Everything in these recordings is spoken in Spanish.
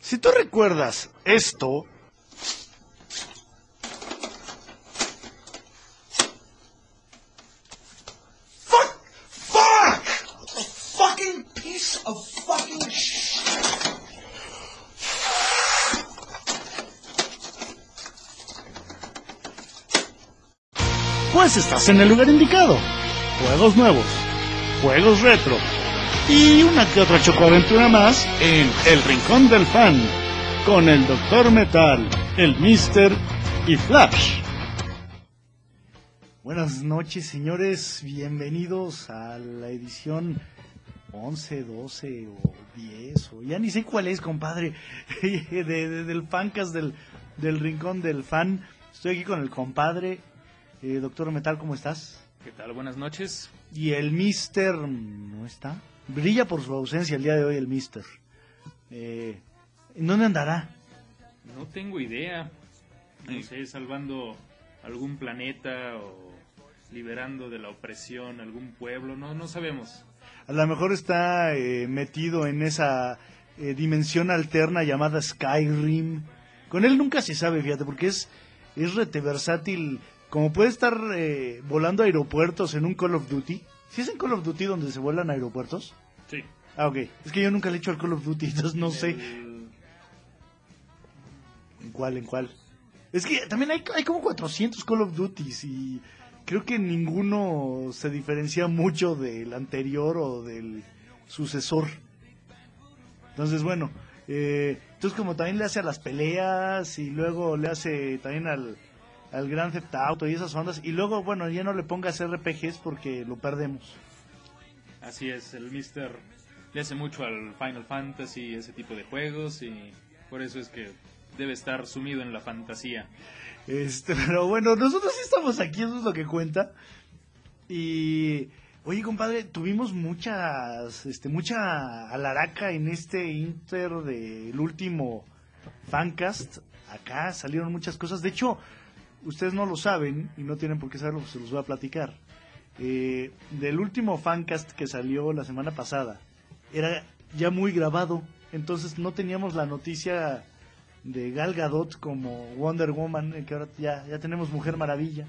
Si tú recuerdas esto, Fuck! Fuck! A fucking piece of fucking shit. pues estás en el lugar indicado. Juegos nuevos, juegos retro y una que otra chocoaventura más en El Rincón del Fan con el Doctor Metal, el Mister y Flash. Buenas noches, señores. Bienvenidos a la edición 11, 12 o 10 o ya ni sé cuál es, compadre, de, de- del fancast del, del Rincón del Fan. Estoy aquí con el compadre, eh, Doctor Metal, ¿cómo estás? ¿Qué tal? Buenas noches. Y el Mister no está. Brilla por su ausencia el día de hoy el Mister. Eh, ¿En dónde andará? No tengo idea. No sé, salvando algún planeta o liberando de la opresión algún pueblo. No, no sabemos. A lo mejor está eh, metido en esa eh, dimensión alterna llamada Skyrim. Con él nunca se sabe, fíjate, porque es, es rete versátil. Como puede estar eh, volando aeropuertos en un Call of Duty. ¿Si es en Call of Duty donde se vuelan aeropuertos? Sí. Ah, ok. Es que yo nunca le he hecho al Call of Duty, entonces no sé. ¿En cuál? ¿En cuál? Es que también hay, hay como 400 Call of Duties y creo que ninguno se diferencia mucho del anterior o del sucesor. Entonces, bueno, eh, entonces como también le hace a las peleas y luego le hace también al, al Grand Theft Auto y esas ondas y luego, bueno, ya no le pongas RPGs porque lo perdemos. Así es, el Mister le hace mucho al Final Fantasy, ese tipo de juegos, y por eso es que debe estar sumido en la fantasía. Este, pero bueno, nosotros sí estamos aquí, eso es lo que cuenta. Y oye, compadre, tuvimos muchas, este, mucha alaraca en este inter del último fancast. Acá salieron muchas cosas. De hecho, ustedes no lo saben y no tienen por qué saberlo, pues se los voy a platicar. Eh, del último fancast que salió la semana pasada, era ya muy grabado, entonces no teníamos la noticia de Gal Gadot como Wonder Woman, eh, que ahora ya, ya tenemos Mujer Maravilla.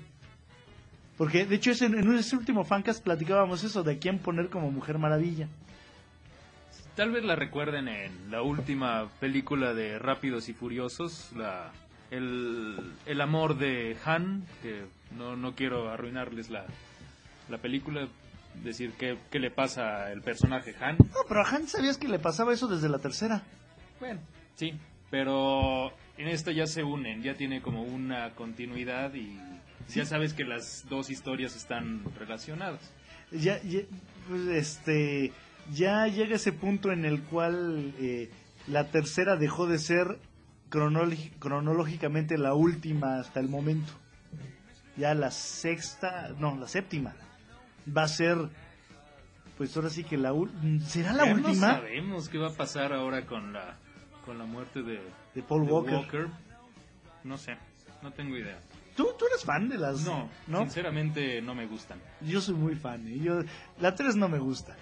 Porque de hecho ese- en ese último fancast platicábamos eso de quién poner como Mujer Maravilla. Tal vez la recuerden en la última película de Rápidos y Furiosos, la, el, el amor de Han, que no, no quiero arruinarles la, la película, decir qué, qué le pasa al personaje Han. No, pero a Han sabías que le pasaba eso desde la tercera. Bueno, sí, pero en esta ya se unen, ya tiene como una continuidad y ya sabes que las dos historias están relacionadas. Ya, ya, pues, este, ya llega ese punto en el cual eh, la tercera dejó de ser cronológicamente la última hasta el momento. Ya la sexta, no, la séptima va a ser, pues ahora sí que la ul- será la Ya No última sabemos qué va a pasar ahora con la con la muerte de, de Paul de Walker. No sé, no tengo idea. ¿Tú, tú eres fan de las, No, ¿no? sinceramente no me gustan. Yo soy muy fan. ¿eh? Yo, la 3 no me gusta.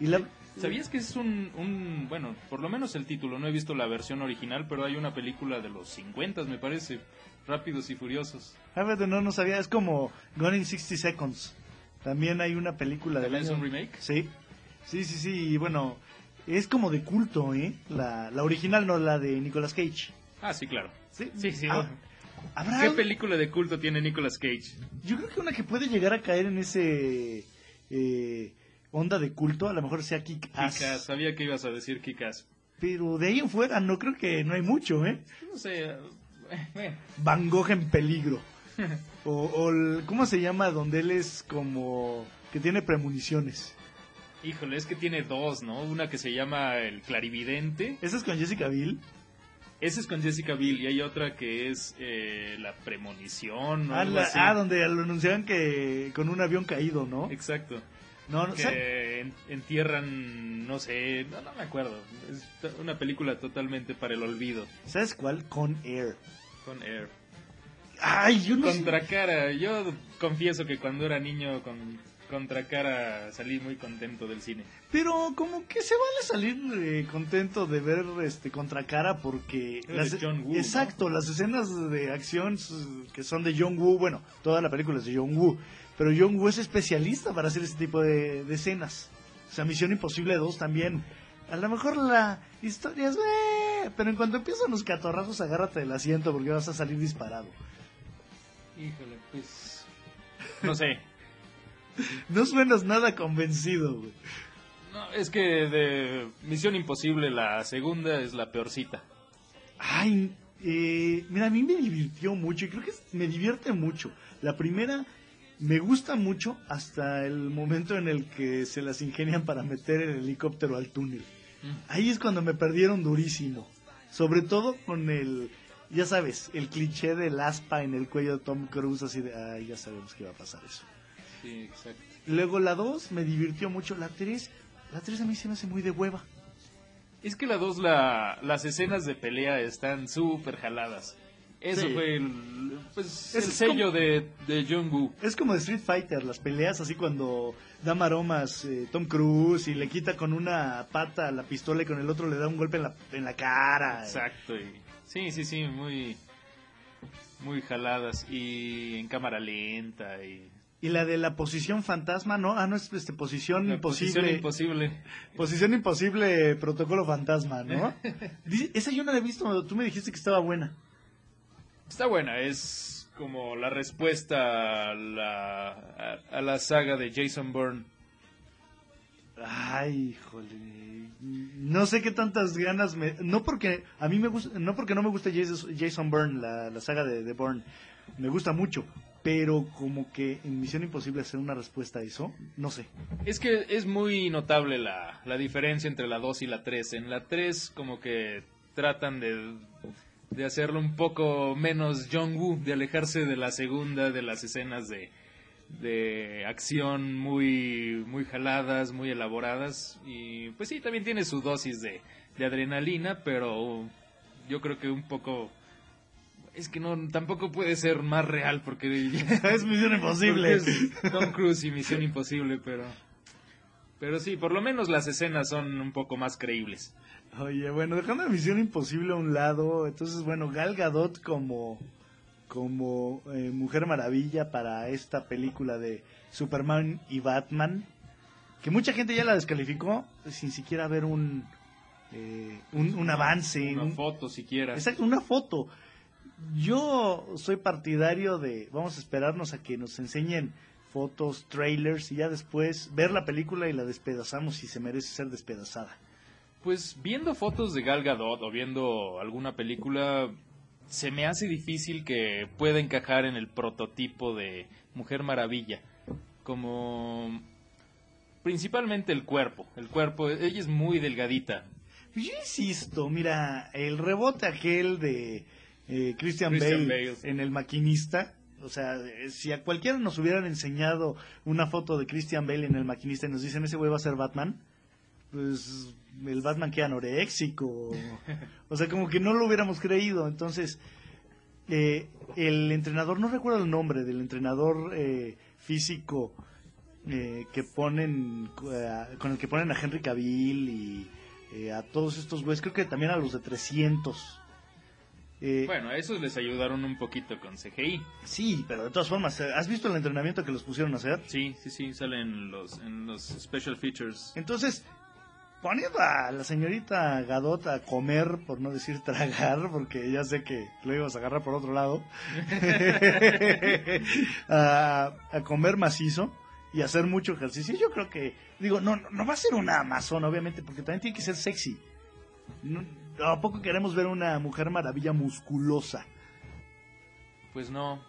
Y la, ¿Sabías que es un, un, bueno, por lo menos el título, no he visto la versión original, pero hay una película de los 50, me parece, Rápidos y Furiosos. A ver, no, no sabía. Es como Gone in 60 Seconds. También hay una película de ¿También es un remake? Sí. Sí, sí, sí. Y bueno, es como de culto, ¿eh? La, la original, no la de Nicolas Cage. Ah, sí, claro. Sí, Sí, sí. Ah, ¿Habrá? ¿Qué película de culto tiene Nicolas Cage? Yo creo que una que puede llegar a caer en ese eh, onda de culto, a lo mejor sea Kick Ass. Kick-Ass, sabía que ibas a decir Kick-Ass. Pero de ahí en fuera no creo que no hay mucho, ¿eh? No sé, eh, bueno, Van Gogh en peligro. O, o el- ¿cómo se llama? Donde él es como que tiene premoniciones. híjole, es que tiene dos, ¿no? Una que se llama El Clarividente, ¿Esa es con Jessica Biel? esa es con Jessica Biel, y hay otra que es eh, La Premonición, o Ah, algo la- así. ah, donde lo anunciaban que con un avión caído, ¿no? Exacto. No, no, que en- entierran, no sé, no, no me acuerdo. Es una película totalmente para el olvido. ¿Sabes cuál? Con Air. Con Air. Ay, yo no sé. Contra cara. Yo confieso que cuando era niño con, contra cara salí muy contento del cine. Pero como que se vale salir eh, contento de ver este contracara porque Era de John Woo, ¿no? exacto las escenas de acción que son de John Woo bueno toda la película es de John Woo pero John Woo es especialista para hacer ese tipo de, de escenas o sea Misión Imposible 2 también a lo mejor la historia es eh, pero en cuanto empiezan los catorrazos agárrate del asiento porque vas a salir disparado Híjole, pues... No sé. no suenas nada convencido güey. No, es que de Misión Imposible la segunda es la peorcita. Ay, eh, mira, a mí me divirtió mucho y creo que me divierte mucho. La primera me gusta mucho hasta el momento en el que se las ingenian para meter el helicóptero al túnel. Ahí es cuando me perdieron durísimo. Sobre todo con el, ya sabes, el cliché del aspa en el cuello de Tom Cruise, así de, ay, ya sabemos que va a pasar eso. Sí, exacto. Luego la 2 me divirtió mucho. La 3, la 3 a mí se me hace muy de hueva. Es que la dos, la, las escenas de pelea están súper jaladas. Eso Sí. fue el, pues, Es el sello como- de, de John Woo. Es como de Street Fighter, las peleas así cuando da maromas eh, Tom Cruise y le quita con una pata la pistola y con el otro le da un golpe en la, en la cara. Exacto. y- sí, sí, sí, muy, muy jaladas y en cámara lenta y Y la de la posición fantasma, ¿no? Ah, no, es este, posición la imposible. posición imposible. posición imposible, protocolo fantasma, ¿no? Dice- Esa yo no la he visto, tú me dijiste que estaba buena. Está buena, es como la respuesta a la, a, a la saga de Jason Bourne. Ay, híjole. No sé qué tantas ganas me... No porque a mí me gusta... No porque no me gusta Jason, Jason Bourne, la, la saga de, de Bourne. Me gusta mucho. Pero como que en Misión Imposible hacer una respuesta a eso, no sé. Es que es muy notable la, la diferencia entre la 2 y la 3. En la 3 como que tratan de, de hacerlo un poco menos John Woo, de alejarse de la segunda, de las escenas de, de acción muy, muy jaladas, muy elaboradas. Y pues sí, también tiene su dosis de, de adrenalina, pero yo creo que un poco... Es que no, tampoco puede ser más real porque es Misión Imposible. es Tom Cruise y Misión Imposible, pero... Pero sí, por lo menos las escenas son un poco más creíbles. Oye, bueno, dejando Misión Imposible a un lado, entonces, bueno, Gal Gadot como, como eh, Mujer Maravilla para esta película de Superman y Batman, que mucha gente ya la descalificó sin siquiera ver un, eh, un, un avance. Una un- foto siquiera. Exacto, una foto. Yo soy partidario de, vamos a esperarnos a que nos enseñen fotos, trailers y ya después ver la película y la despedazamos si se merece ser despedazada. Pues viendo fotos de Gal Gadot o viendo alguna película, se me hace difícil que pueda encajar en el prototipo de Mujer Maravilla. Como... Principalmente el cuerpo. El cuerpo, ella es muy delgadita. Yo insisto, mira, el rebote aquel de eh, Christian, Christian Bale, Bale. en El Maquinista, o sea, si a cualquiera nos hubieran enseñado una foto de Christian Bale en El Maquinista y nos dicen ese güey va a ser Batman, pues el Batman queda anoréxico. O sea, como que no lo hubiéramos creído. Entonces, eh, el entrenador, no recuerdo el nombre del entrenador eh, físico eh, que ponen, eh, con el que ponen a Henry Cavill y eh, a todos estos güeyes, creo que también a los de 300. Eh, Bueno, a esos les ayudaron un poquito con CGI. Sí, pero de todas formas, ¿has visto el entrenamiento que los pusieron a hacer? Sí, sí, sí, salen los, en los special features. Entonces, poniendo a la señorita Gadot a comer, por no decir tragar, porque ya sé que lo íbamos a agarrar por otro lado, a, a comer macizo y hacer mucho ejercicio, yo creo que, digo, no, no no va a ser una amazona, obviamente, porque también tiene que ser sexy. No, ¿A poco queremos ver una mujer maravilla musculosa? Pues no.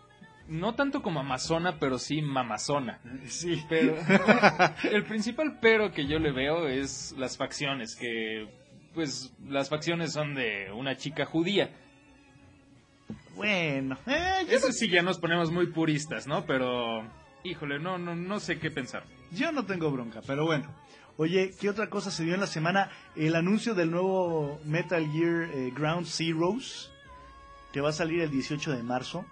No tanto como Amazona, pero sí Mamazona. Sí. Pero el principal pero que yo le veo es las facciones, que pues las facciones son de una chica judía. Bueno, eh, Eso sí ya nos ponemos muy puristas, ¿no? Pero híjole, no no no sé qué pensar. Yo no tengo bronca, pero bueno. Oye, ¿qué otra cosa se dio en la semana? El anuncio del nuevo Metal Gear eh, Ground Zeroes, que va a salir el 18 de marzo,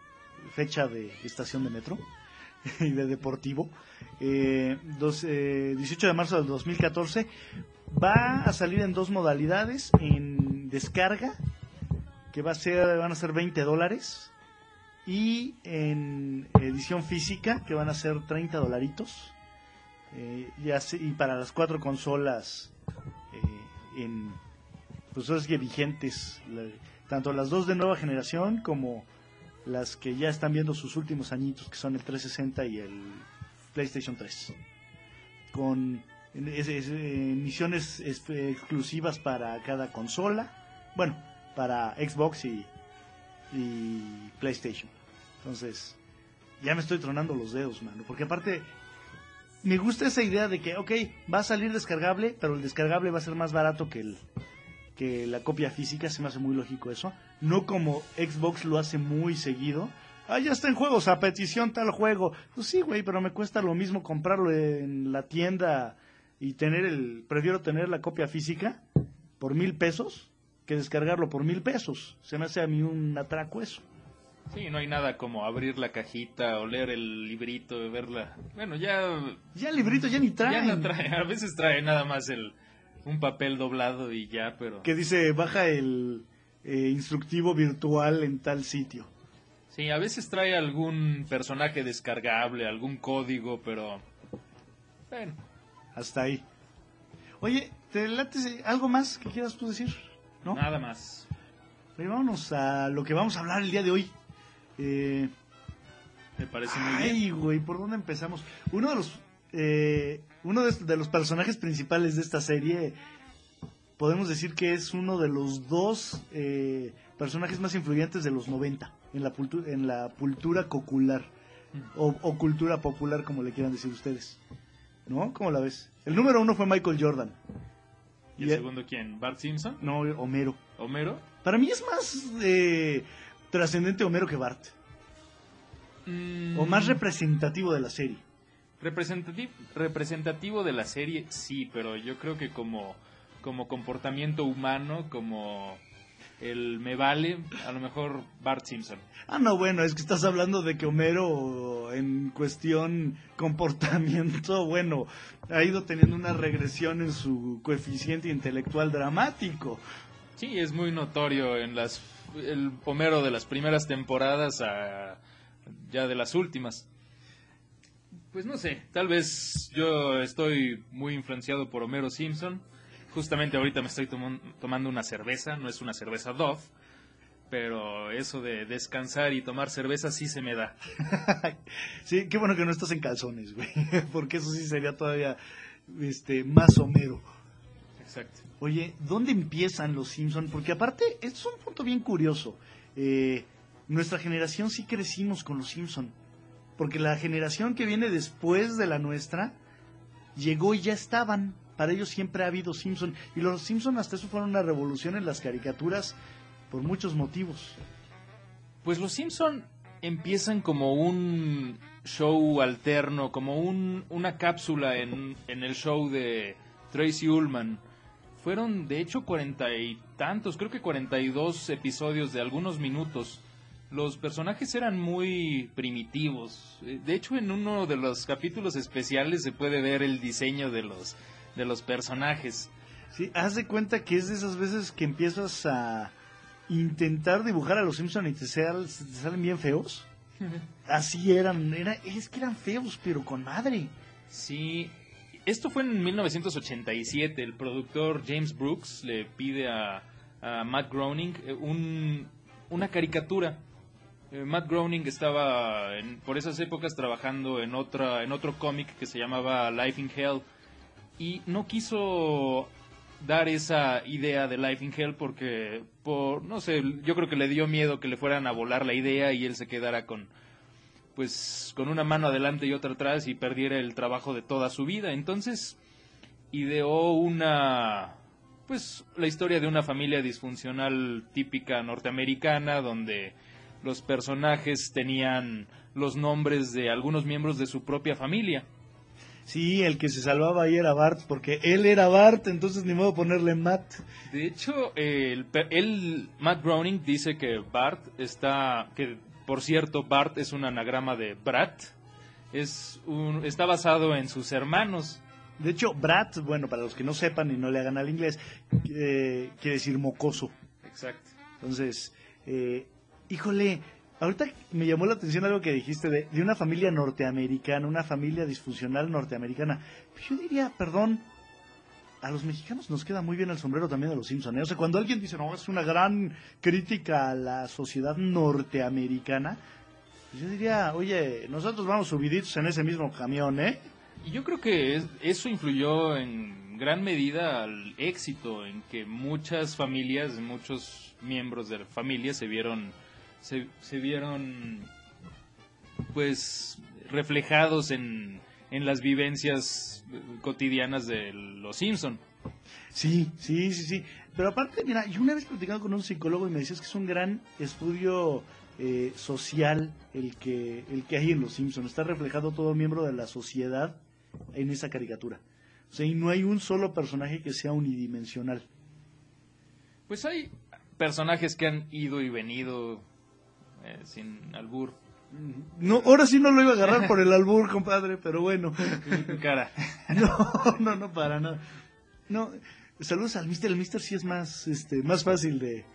fecha de estación de metro. y de deportivo. Eh, dos- eh, 18 de marzo del 2014. Va a salir en dos modalidades. En descarga, que va a ser, van a ser 20 dólares. Y en edición física, que van a ser 30 dolaritos. Eh, y, así- y para las cuatro consolas eh, en pues que vigentes tanto las dos de nueva generación como las que ya están viendo sus últimos añitos que son el 360 y el PlayStation 3 con eh, misiones es- exclusivas para cada consola bueno para Xbox y, y PlayStation entonces ya me estoy tronando los dedos mano porque aparte me gusta esa idea de que, ok, va a salir descargable, pero el descargable va a ser más barato que el que la copia física, se me hace muy lógico eso. No como Xbox lo hace muy seguido. Ah, ya está en juegos, a petición tal juego. Pues sí, güey, pero me cuesta lo mismo comprarlo en la tienda y tener el... Prefiero tener la copia física por mil pesos que descargarlo por mil pesos. Se me hace a mí un atraco eso. Sí, no hay nada como abrir la cajita o leer el librito, verla. Bueno, ya, Ya el librito ya ni ya traen. no trae, a veces trae nada más el un papel doblado y ya, pero Que dice, baja el eh, instructivo virtual en tal sitio. sí, a veces trae algún personaje descargable, algún código, pero bueno, Hasta ahí. Oye, ¿te late algo más que quieras tú decir? ¿No? nada más. Oye, vámonos a lo que vamos a hablar el día de hoy. Eh, Me parece muy bien. ay, güey, ¿por dónde empezamos? Uno de los, eh, uno de, de los personajes principales de esta serie, podemos decir que es uno de los dos eh, personajes más influyentes de los 90 en la, en la cultura cocular. O, o cultura popular, como le quieran decir ustedes. ¿No? ¿Cómo la ves? El número uno fue Michael Jordan. ¿Y el y- segundo quién? ¿Bart Simpson? No, Homero. ¿Homero? Para mí es más eh, trascendente Homero que Bart. Mm, O más representativo de la serie. representati- representativo de la serie, sí, pero yo creo que como, como comportamiento humano, como el me vale, a lo mejor Bart Simpson. Ah, no, bueno, es que estás hablando de que Homero en cuestión comportamiento, bueno, ha ido teniendo una regresión en su coeficiente intelectual dramático. Sí, es muy notorio en las el Homero de las primeras temporadas a ya de las últimas. Pues no sé, tal vez yo estoy muy influenciado por Homero Simpson. Justamente ahorita me estoy tomando una cerveza, no es una cerveza Dove, pero eso de descansar y tomar cerveza sí se me da. sí, qué bueno que no estás en calzones, güey, porque eso sí sería todavía este más Homero. Exacto. Oye, ¿dónde empiezan los Simpson? Porque aparte, esto es un punto bien curioso. Eh, nuestra generación sí crecimos con los Simpson. Porque la generación que viene después de la nuestra llegó y ya estaban. Para ellos siempre ha habido Simpson. Y los Simpson hasta eso fueron una revolución en las caricaturas por muchos motivos. Pues los Simpson empiezan como un show alterno, como un, una cápsula en, en el show de Tracy Ullman. Fueron de hecho cuarenta y tantos, creo que cuarenta y dos episodios de algunos minutos. Los personajes eran muy primitivos. Eh, De hecho, en uno de los capítulos especiales se puede ver el diseño de los, de los personajes. Sí, haz de cuenta que es de esas veces que empiezas a intentar dibujar a los Simpson y te, sal- te salen bien feos. Así eran, era, es que eran feos, pero con madre. Sí, esto fue en 1987. El productor James Brooks le pide a, a Matt Groening eh, un- una caricatura. Eh, Matt Groening estaba en- por esas épocas trabajando en otra en otro cómic que se llamaba Life in Hell y no quiso dar esa idea de Life in Hell porque por no sé, yo creo que le dio miedo que le fueran a volar la idea y él se quedara con pues con una mano adelante y otra atrás y perdiera el trabajo de toda su vida. Entonces ideó una pues la historia de una familia disfuncional típica norteamericana donde los personajes tenían los nombres de algunos miembros de su propia familia. Sí, el que se salvaba ahí era Bart, porque él era Bart, entonces ni modo ponerle Matt. De hecho, el, pe- él, Matt Browning dice que Bart está, que por cierto, Bart es un anagrama de Brat, es un, está basado en sus hermanos. De hecho, Brat, bueno, para los que no sepan y no le hagan al inglés, eh, quiere decir mocoso. Exacto. Entonces, eh, híjole, ahorita me llamó la atención algo que dijiste de, de una familia norteamericana, una familia disfuncional norteamericana. Pues yo diría, perdón, a los mexicanos nos queda muy bien el sombrero también de los Simpsons. ¿eh? O sea, cuando alguien dice, no, es una gran crítica a la sociedad norteamericana, pues yo diría, oye, nosotros vamos subiditos en ese mismo camión, ¿eh? Y yo creo que es- eso influyó en gran medida al éxito en que muchas familias, muchos miembros de la familia se vieron, se, se vieron, pues, reflejados en, en las vivencias eh, cotidianas de los Simpson. Sí, sí, sí, sí. Pero aparte, mira, yo una vez platicando con un psicólogo y me decías que es un gran estudio eh, social el que, el que hay en Los Simpsons. Está reflejado todo miembro de la sociedad en esa caricatura. O sea, y no hay un solo personaje que sea unidimensional. Pues hay personajes que han ido y venido eh, sin albur. No, ahora sí no lo iba a agarrar por el albur, compadre, pero bueno. Cara. No, no, no, para nada. No, saludos al Mister. El Mister sí es más, este, más fácil de,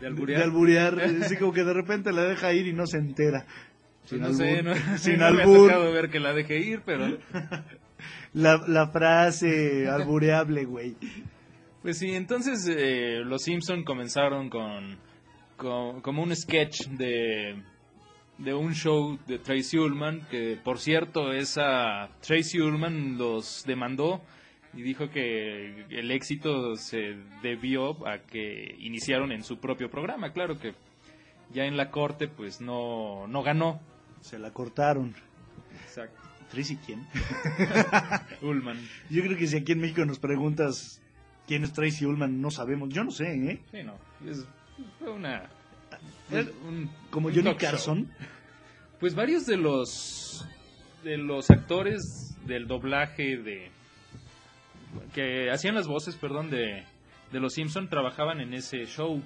De alburear. de alburear. Así como que de repente la deja ir y no se entera. Pues no sé, no, sin no me ha albur. ver que la deje ir, pero La, la frase albureable, güey. pues sí, entonces eh, los Simpson comenzaron con, como un sketch de de un show de Tracy Ullman que por cierto esa Tracy Ullman los demandó y dijo que el éxito se debió a que iniciaron en su propio programa, claro que ya en la corte pues no no ganó. Se la cortaron. Exacto. ¿Tracy quién? Ullman. Yo creo que si aquí en México nos preguntas quién es Tracy Ullman, no sabemos. Yo no sé, ¿eh? Sí, no. Es, fue una. ¿Es un- Como un Johnny. Carson. Pues varios de los. de los actores del doblaje de. que hacían las voces, perdón, de. de los Simpson trabajaban en ese show.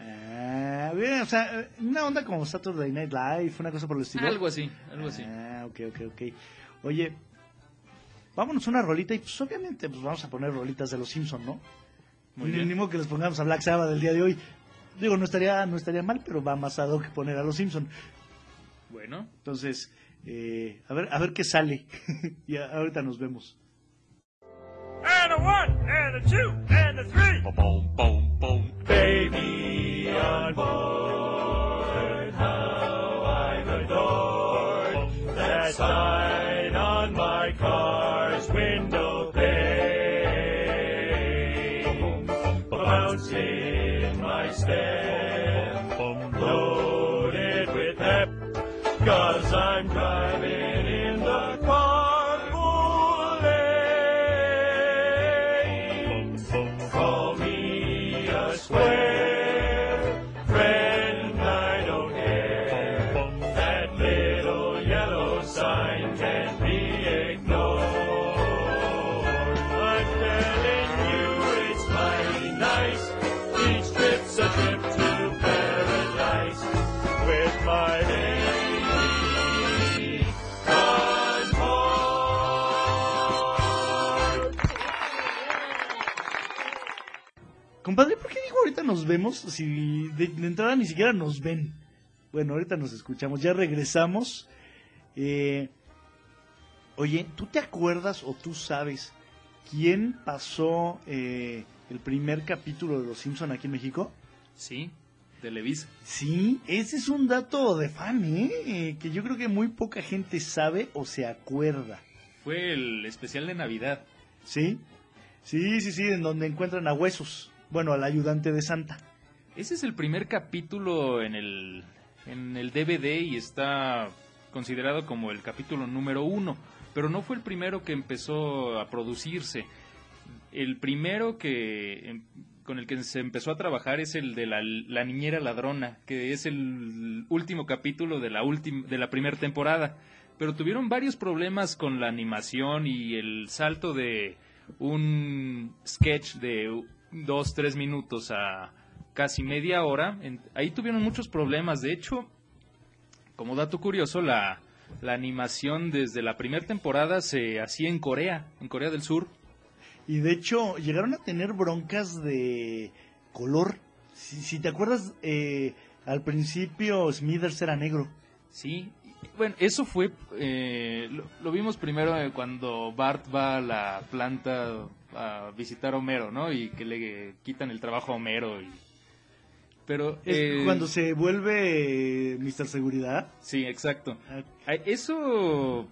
Ah, bien, o sea, una onda como Saturday Night Live, una cosa por el estilo. Algo así, algo así. Ah, ok, ok, ok. Oye, vámonos una rolita y pues obviamente pues vamos a poner rolitas de los Simpson, ¿no? Muy bien. Ni modo que les pongamos a Black Sabbath el día de hoy. Digo, no estaría, no estaría mal, pero va más a que poner a los Simpson. Bueno, Entonces, eh, a ver, a ver qué sale. y a- ahorita nos vemos. and a one, and a two, and a three. Boom, boom, boom. Baby on board, how I'm adored. That sign nos vemos si de, de entrada ni siquiera nos ven? Bueno, ahorita nos escuchamos, ya regresamos. Eh, oye, ¿tú te acuerdas o tú sabes quién pasó eh, el primer capítulo de Los Simpson aquí en México? sí, Televisa. Sí, ese es un dato de fan, ¿eh? Eh, Que yo creo que muy poca gente sabe o se acuerda. Fue el especial de Navidad. ¿Sí? Sí, sí, sí, en donde encuentran a Huesos. Bueno, al ayudante de Santa. Ese es el primer capítulo en el, en el DVD y está considerado como el capítulo número uno, pero no fue el primero que empezó a producirse. El primero que em- con el que se empezó a trabajar es el de la, la niñera ladrona, que es el último capítulo de la última de la primera temporada. Pero tuvieron varios problemas con la animación y el salto de un sketch de dos, tres minutos a casi media hora. En- ahí tuvieron muchos problemas. De hecho, como dato curioso, la, la animación desde la primera temporada se hacía en Corea, en Corea del Sur. Y de hecho, llegaron a tener broncas de color. Si, si te acuerdas, eh, al principio Smithers era negro. Sí, bueno, eso fue, eh, lo, lo vimos primero eh, cuando Bart va a la planta a visitar a Homero, ¿no? Y que le quitan el trabajo a Homero. Y... Pero... Es eh, cuando se vuelve eh, Mr. Seguridad. Sí, exacto. Eso,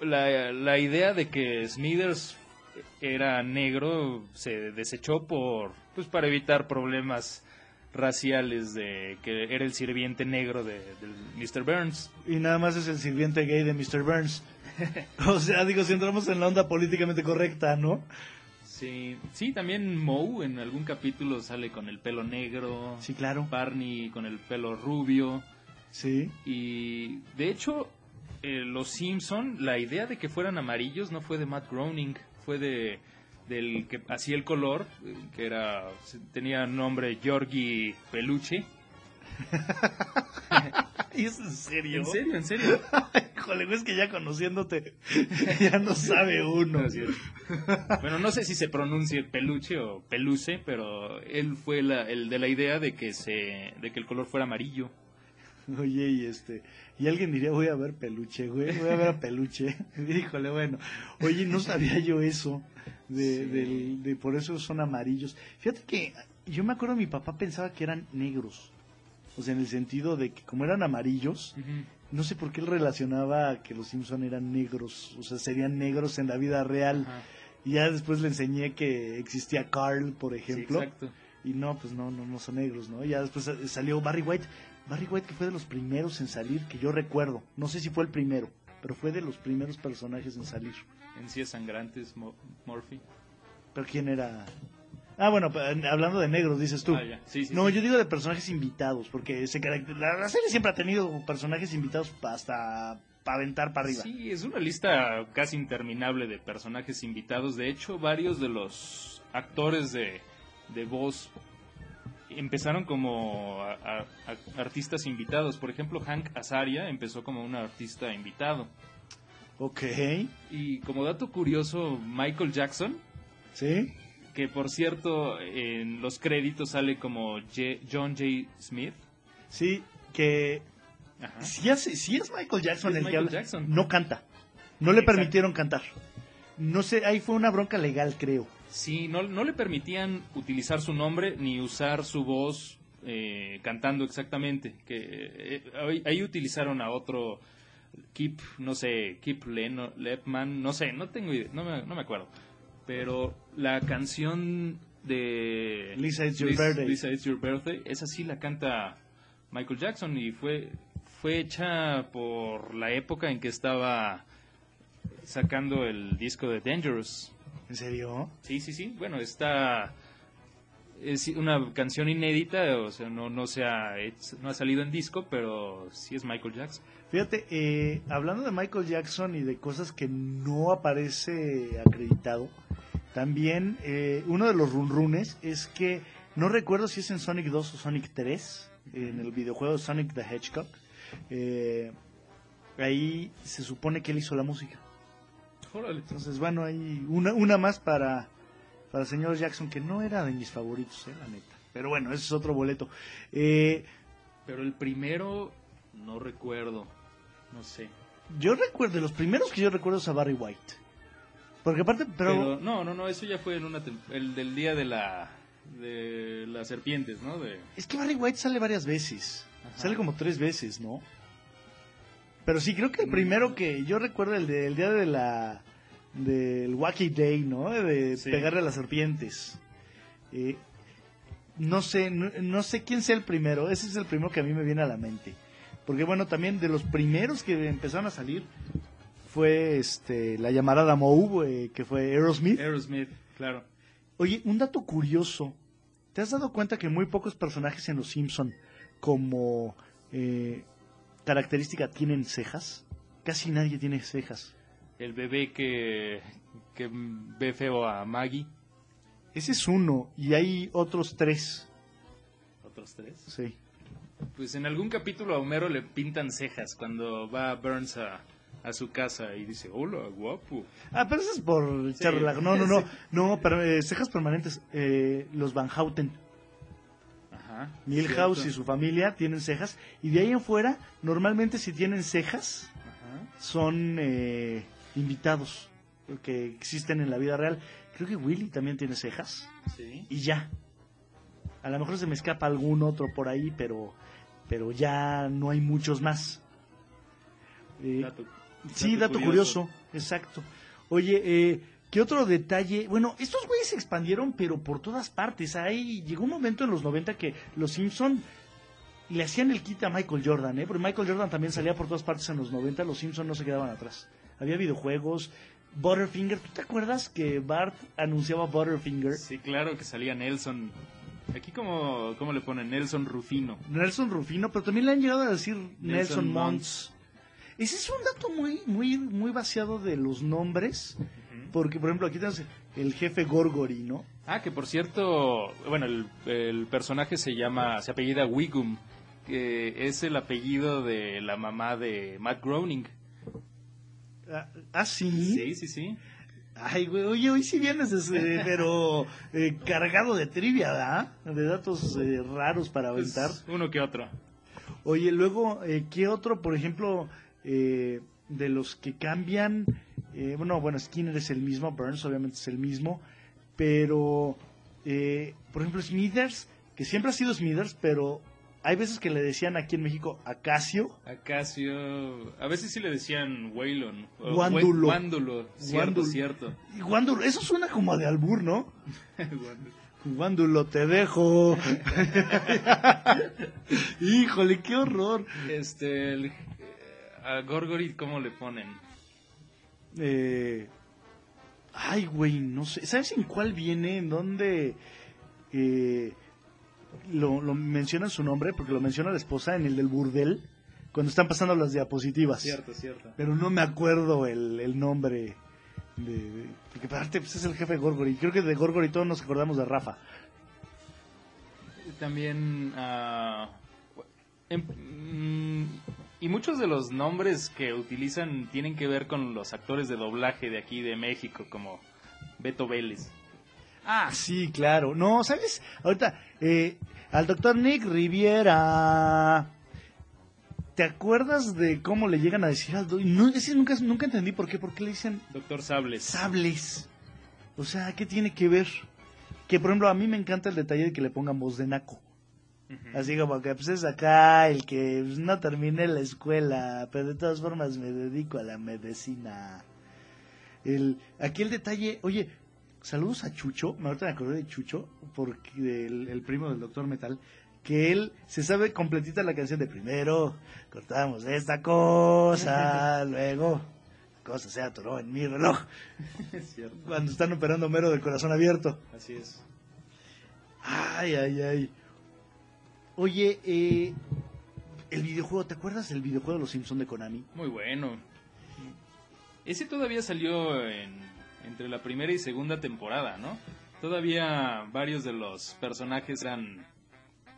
la, la idea de que Smithers era negro se desechó por, pues para evitar problemas raciales de que era el sirviente negro de, del Mr. Burns. Y nada más es el sirviente gay de Mr. Burns. o sea, digo, si entramos en la onda políticamente correcta, ¿no? Sí, sí, también Moe en algún capítulo sale con el pelo negro, Sí, claro. Barney con el pelo rubio Sí. y de hecho eh, los Simpson, la idea de que fueran amarillos no fue de Matt Groening, fue de del que hacía el color, eh, que era tenía nombre Georgie Peluche. ¿Y es en serio? En serio, en serio. Híjole, güey, es que ya conociéndote, ya no sabe uno. Bueno, no sé si se pronuncia peluche o peluce, pero él fue la- el de la idea de que se de que el color fuera amarillo. Oye, y este, y alguien diría, voy a ver peluche, güey, voy a ver a peluche. Híjole, bueno. Oye, no sabía yo eso, de, Sí. del- de por eso son amarillos. Fíjate que yo me acuerdo, mi papá pensaba que eran negros. O sea, en el sentido de que como eran amarillos, no sé por qué él relacionaba que los Simpson eran negros, o sea, serían negros en la vida real. Ajá. Y ya después le enseñé que existía Carl, por Sí, ejemplo. exacto. Y no, pues no, no, no son negros, ¿no? Ya después sa- salió Barry White. Barry White que fue de los primeros en salir, que yo recuerdo. No sé si fue el primero, pero fue de los primeros personajes en salir. Encías sangrantes, Mo- Murphy. ¿Pero quién era? Ah, bueno, hablando de negros, dices tú. Ah, ya. Sí, sí, no, sí. yo digo de personajes invitados, porque se caracter- la, serie siempre ha tenido personajes invitados hasta para aventar para arriba. Sí, es una lista casi interminable de personajes invitados. De hecho, varios de los actores de, de voz empezaron como a- a- a- artistas invitados. Por ejemplo, Hank Azaria empezó como un artista invitado. Ok, Y como dato curioso, Michael Jackson, ¿sí? Que por cierto en los créditos sale como J- John J. Smith. Sí, que si es, si es Michael Jackson Sí es el que Michael habla, Jackson. no canta. No le Exacto. permitieron cantar. No sé, ahí fue una bronca legal, creo. Sí, no, no le permitían utilizar su nombre ni usar su voz eh, cantando exactamente. Que eh, ahí, ahí utilizaron a otro Kip, no sé, Kip Leno, Lepman, no sé, no tengo idea, no me, no me acuerdo. Pero la canción de Lisa, It's Your Lisa- Birthday. Lisa, It's Your Birthday, esa sí la canta Michael Jackson y fue fue hecha por la época en que estaba sacando el disco de Dangerous. ¿En serio? Sí, sí, sí. Bueno, está es una canción inédita, o sea, no no se ha hecho- no ha salido en disco, pero sí es Michael Jackson. Fíjate, eh, hablando de Michael Jackson y de cosas que no aparece acreditado, también eh, uno de los runrunes es que no recuerdo si es en Sonic 2 o Sonic 3, en el videojuego Sonic the Hedgehog. eh, ahí se supone que él hizo la música. Órale. Entonces, bueno, hay una, una más para, para el señor Jackson, que no era de mis favoritos, eh, la neta. Pero bueno, ese es otro boleto. Eh, Pero el primero no recuerdo, no sé. yo recuerdo, los primeros que yo recuerdo es a Barry White. Porque aparte, pero, Pero, no, no, no, eso ya fue en una el del día de la de las serpientes, ¿no? De es que Barry White sale varias veces. Ajá. Sale como tres veces, ¿no? Pero sí, creo que el Mm. primero que yo recuerdo, el del día de la. del Wacky Day, ¿no? De Sí. pegarle a las serpientes. Eh, no sé, no, no sé quién sea el primero. Ese es el primero que a mí me viene a la mente. Porque bueno, también de los primeros que empezaron a salir fue este la llamarada Moe, eh, que fue Aerosmith. Aerosmith, claro. Oye, un dato curioso. ¿Te has dado cuenta que muy pocos personajes en Los Simpson como eh, característica tienen cejas? Casi nadie tiene cejas. El bebé que que ve feo a Maggie, Ese es uno y hay otros tres. otros tres. Sí. Pues en algún capítulo a Homero le pintan cejas cuando va Burns a, a su casa y dice, hola, guapo. Ah, pero eso es por echar relajo. No, no, no. No, pero eh, cejas permanentes. Eh, los Van Houten. Ajá. Milhouse cierto. y su familia tienen cejas. Y de ahí en fuera, normalmente si tienen cejas, Ajá. son eh, invitados que existen en la vida real. Creo que Willy también tiene cejas. Sí. Y ya. A lo mejor se me escapa algún otro por ahí, pero, pero ya no hay muchos más. Eh, Sí, dato curioso. exacto. Oye, eh, ¿qué otro detalle? Bueno, estos güeyes se expandieron, pero por todas partes. Ahí llegó un momento en los 90 que los Simpson le hacían el kit a Michael Jordan, ¿eh? Porque Michael Jordan también salía por todas partes en los 90, los Simpson no se quedaban atrás. Había videojuegos, Butterfinger, ¿tú te acuerdas que Bart anunciaba Butterfinger? Sí, claro que salía Nelson. Aquí como, ¿cómo le ponen? Nelson Rufino. Nelson Rufino, pero también le han llegado a decir Nelson, Nelson Mons. Ese es un dato muy, muy, muy vaciado de los nombres, porque por ejemplo aquí tenemos el jefe Gorgory, ¿no? Ah, que por cierto, bueno, el, el personaje se llama, se apellida Wiggum, que es el apellido de la mamá de Matt Groening. Ah, ah, sí. Sí, sí, sí. Ay, güey, oye, hoy sí vienes, este, pero eh, cargado de trivia, ¿verdad? De datos eh, raros para Pues, aventar. uno que otro. Oye, luego, eh, ¿qué otro, por ejemplo, eh, de los que cambian? Eh, bueno, bueno, Skinner es el mismo, Burns obviamente es el mismo, pero, eh, por ejemplo, Smithers, que siempre ha sido Smithers, pero hay veces que le decían aquí en México Acacio. Acacio, a veces sí le decían Waylon. Guándulo. Guándulo, cierto, Guándulo. cierto. Guándulo, eso suena como de albur, ¿no? Guándulo, te dejo. Híjole, qué horror. Este, el, a Gorgory, ¿cómo le ponen? Eh, ay, güey, no sé. ¿Sabes en cuál viene? ¿En dónde eh, lo, lo menciona su nombre? Porque lo menciona la esposa en el del burdel, cuando están pasando las diapositivas. Cierto, cierto. Pero no me acuerdo el, el nombre. De, de- porque aparte pues, es el jefe Gorgory. Creo que de Gorgory todos nos acordamos de Rafa. También, mm, y muchos de los nombres que utilizan tienen que ver con los actores de doblaje de aquí de México, como Beto Vélez. Ah, sí, claro. No, ¿sabes? Ahorita, eh, al doctor Nick Riviera. ¿Te acuerdas de cómo le llegan a decir al doctor? No, ese nunca, nunca entendí por qué. ¿Por qué le dicen Doctor Sables. sables? O sea, ¿qué tiene que ver? Que, por ejemplo, a mí me encanta el detalle de que le pongan voz de naco. Así como que, pues es acá el que pues, no terminé la escuela, pero de todas formas me dedico a la medicina. El, aquí el detalle, oye, saludos a Chucho, me ahorita me acordé de Chucho, porque el, el primo del doctor Metal, que él se sabe completita la canción de primero, cortamos esta cosa, luego, la cosa se atoró en mi reloj, Es cierto. cuando están operando mero del corazón abierto. Así es. Ay, ay, ay. Oye, eh, el videojuego, ¿te acuerdas del videojuego de los Simpson de Konami? Muy bueno. Ese todavía salió en, entre la primera y segunda temporada, ¿no? Todavía varios de los personajes eran,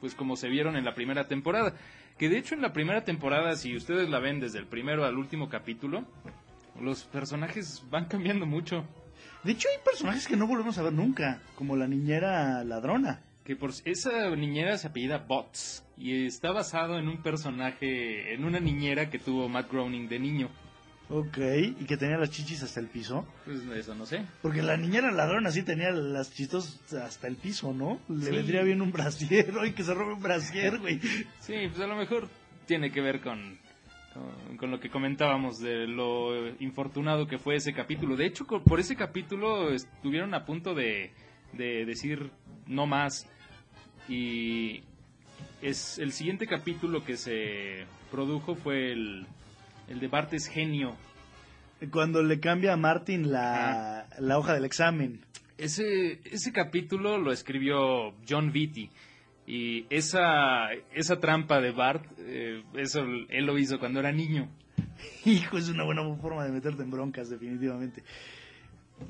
pues como se vieron en la primera temporada. Que de hecho en la primera temporada, si ustedes la ven desde el primero al último capítulo, los personajes van cambiando mucho. De hecho, hay personajes que no volvemos a ver nunca, como la niñera ladrona. Que por esa niñera se apellida Bots y está basado en un personaje, en una niñera que tuvo Matt Groening de niño. Ok, y que tenía las chichis hasta el piso. Pues eso no sé. Porque la niñera ladrona sí tenía las chichitos hasta el piso, ¿no? Le Sí. vendría bien un brasier, oye, que se robe un brasier, güey. Sí, pues a lo mejor tiene que ver con, con, con lo que comentábamos de lo infortunado que fue ese capítulo. De hecho, por ese capítulo estuvieron a punto de, de decir no más. Y es el siguiente capítulo que se produjo fue el, el de Bart es genio. Cuando le cambia a Martin la, la hoja del examen. Ese, ese capítulo lo escribió John Vitti. Y esa, esa trampa de Bart, eh, eso él lo hizo cuando era niño. Hijo, es una buena forma de meterte en broncas, definitivamente.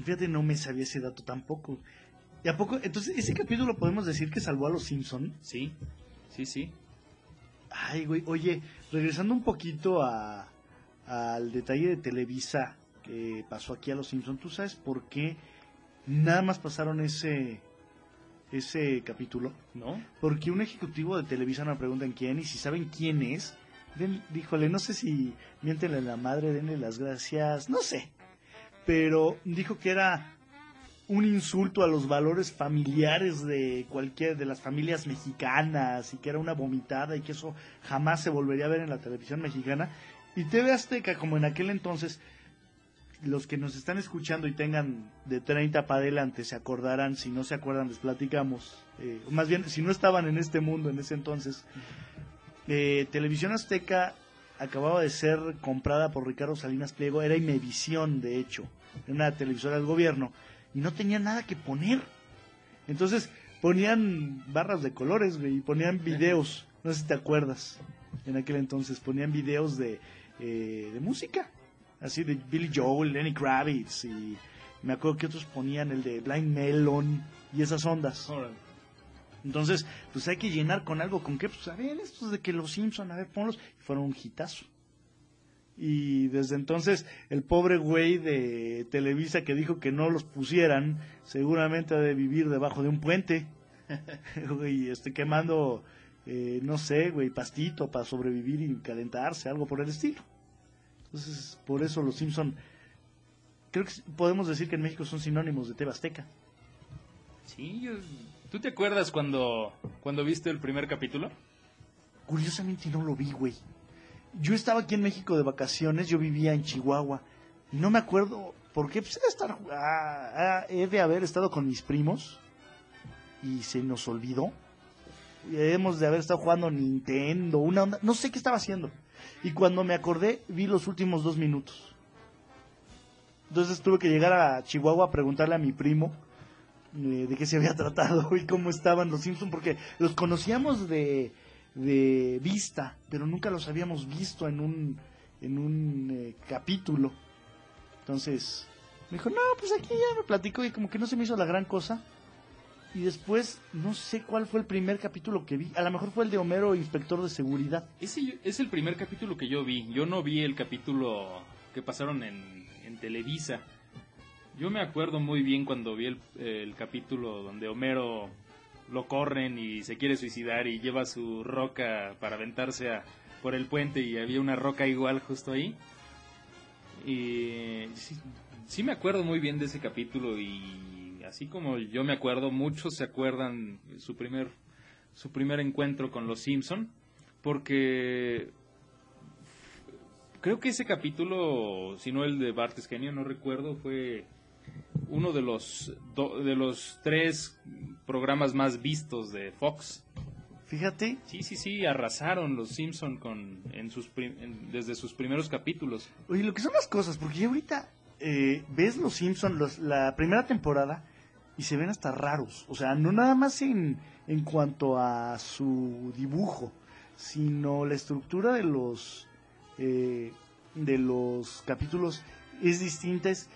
Fíjate, no me sabía ese dato tampoco. ¿Y a poco? Entonces, ese capítulo podemos decir que salvó a los Simpson. Sí, sí, sí. Ay, güey, oye, regresando un poquito a, al detalle de Televisa que pasó aquí a Los Simpson, ¿tú sabes por qué nada más pasaron ese ese capítulo? ¿No? Porque un ejecutivo de Televisa me preguntan quién y si saben quién es, den, díjole, no sé si miéntenle la madre, denle las gracias, no sé. Pero dijo que era un insulto a los valores familiares de cualquier de las familias mexicanas y que era una vomitada y que eso jamás se volvería a ver en la televisión mexicana. Y TV Azteca, como en aquel entonces, los que nos están escuchando y tengan de 30 para adelante se acordarán, si no se acuerdan les platicamos, eh, más bien si no estaban en este mundo en ese entonces, eh, Televisión Azteca acababa de ser comprada por Ricardo Salinas Pliego, era Imevisión de hecho, una televisora del gobierno, y no tenía nada que poner. Entonces ponían barras de colores, güey, y ponían videos, no sé si te acuerdas, en aquel entonces ponían videos de, eh, de música, así de Billy Joel, Lenny Kravitz, y me acuerdo que otros ponían el de Blind Melon y esas ondas. Entonces, pues hay que llenar con algo, ¿con qué? Pues a ver, estos de que los Simpson, a ver, ponlos, y fueron un hitazo. Y desde entonces, el pobre güey de Televisa que dijo que no los pusieran, seguramente ha de vivir debajo de un puente. Güey, este, quemando, eh, no sé, güey, pastito para sobrevivir y calentarse, algo por el estilo. Entonces, por eso los Simpson, creo que podemos decir que en México son sinónimos de TV Azteca. Sí, yo- ¿tú te acuerdas cuando, cuando viste el primer capítulo? Curiosamente no lo vi, güey. Yo estaba aquí en México de vacaciones, yo vivía en Chihuahua. Y no me acuerdo por qué. Pues he de, estar, ah, ah, he de haber estado con mis primos y se nos olvidó. Hemos de haber estado jugando Nintendo, una onda. No sé qué estaba haciendo. Y cuando me acordé, vi los últimos dos minutos. Entonces tuve que llegar a Chihuahua a preguntarle a mi primo eh, de qué se había tratado y cómo estaban los Simpsons, porque los conocíamos de, de vista, pero nunca los habíamos visto en un, en un eh, capítulo. Entonces, me dijo, no, pues aquí ya me platicó y como que no se me hizo la gran cosa. Y después, no sé cuál fue el primer capítulo que vi. A lo mejor fue el de Homero, inspector de seguridad. Ese es el primer capítulo que yo vi. Yo no vi el capítulo que pasaron en, en Televisa. Yo me acuerdo muy bien cuando vi el, el capítulo donde Homero lo corren y se quiere suicidar y lleva su roca para aventarse a- por el puente y había una roca igual justo ahí. Y sí, me acuerdo muy bien de ese capítulo y así como yo me acuerdo, muchos se acuerdan su primer su primer encuentro con los Simpson porque creo que ese capítulo, si no el de Bart Genio, no recuerdo, fue uno de los do- de los tres programas más vistos de Fox. Fíjate, Sí, sí, sí, arrasaron los Simpson con en sus prim- en- desde sus primeros capítulos. Oye, lo que son las cosas, porque ya ahorita eh, ves los Simpsons los, la primera temporada y se ven hasta raros. O sea, no nada más en, en cuanto a su dibujo, sino la estructura de los eh, de los capítulos es distinta, es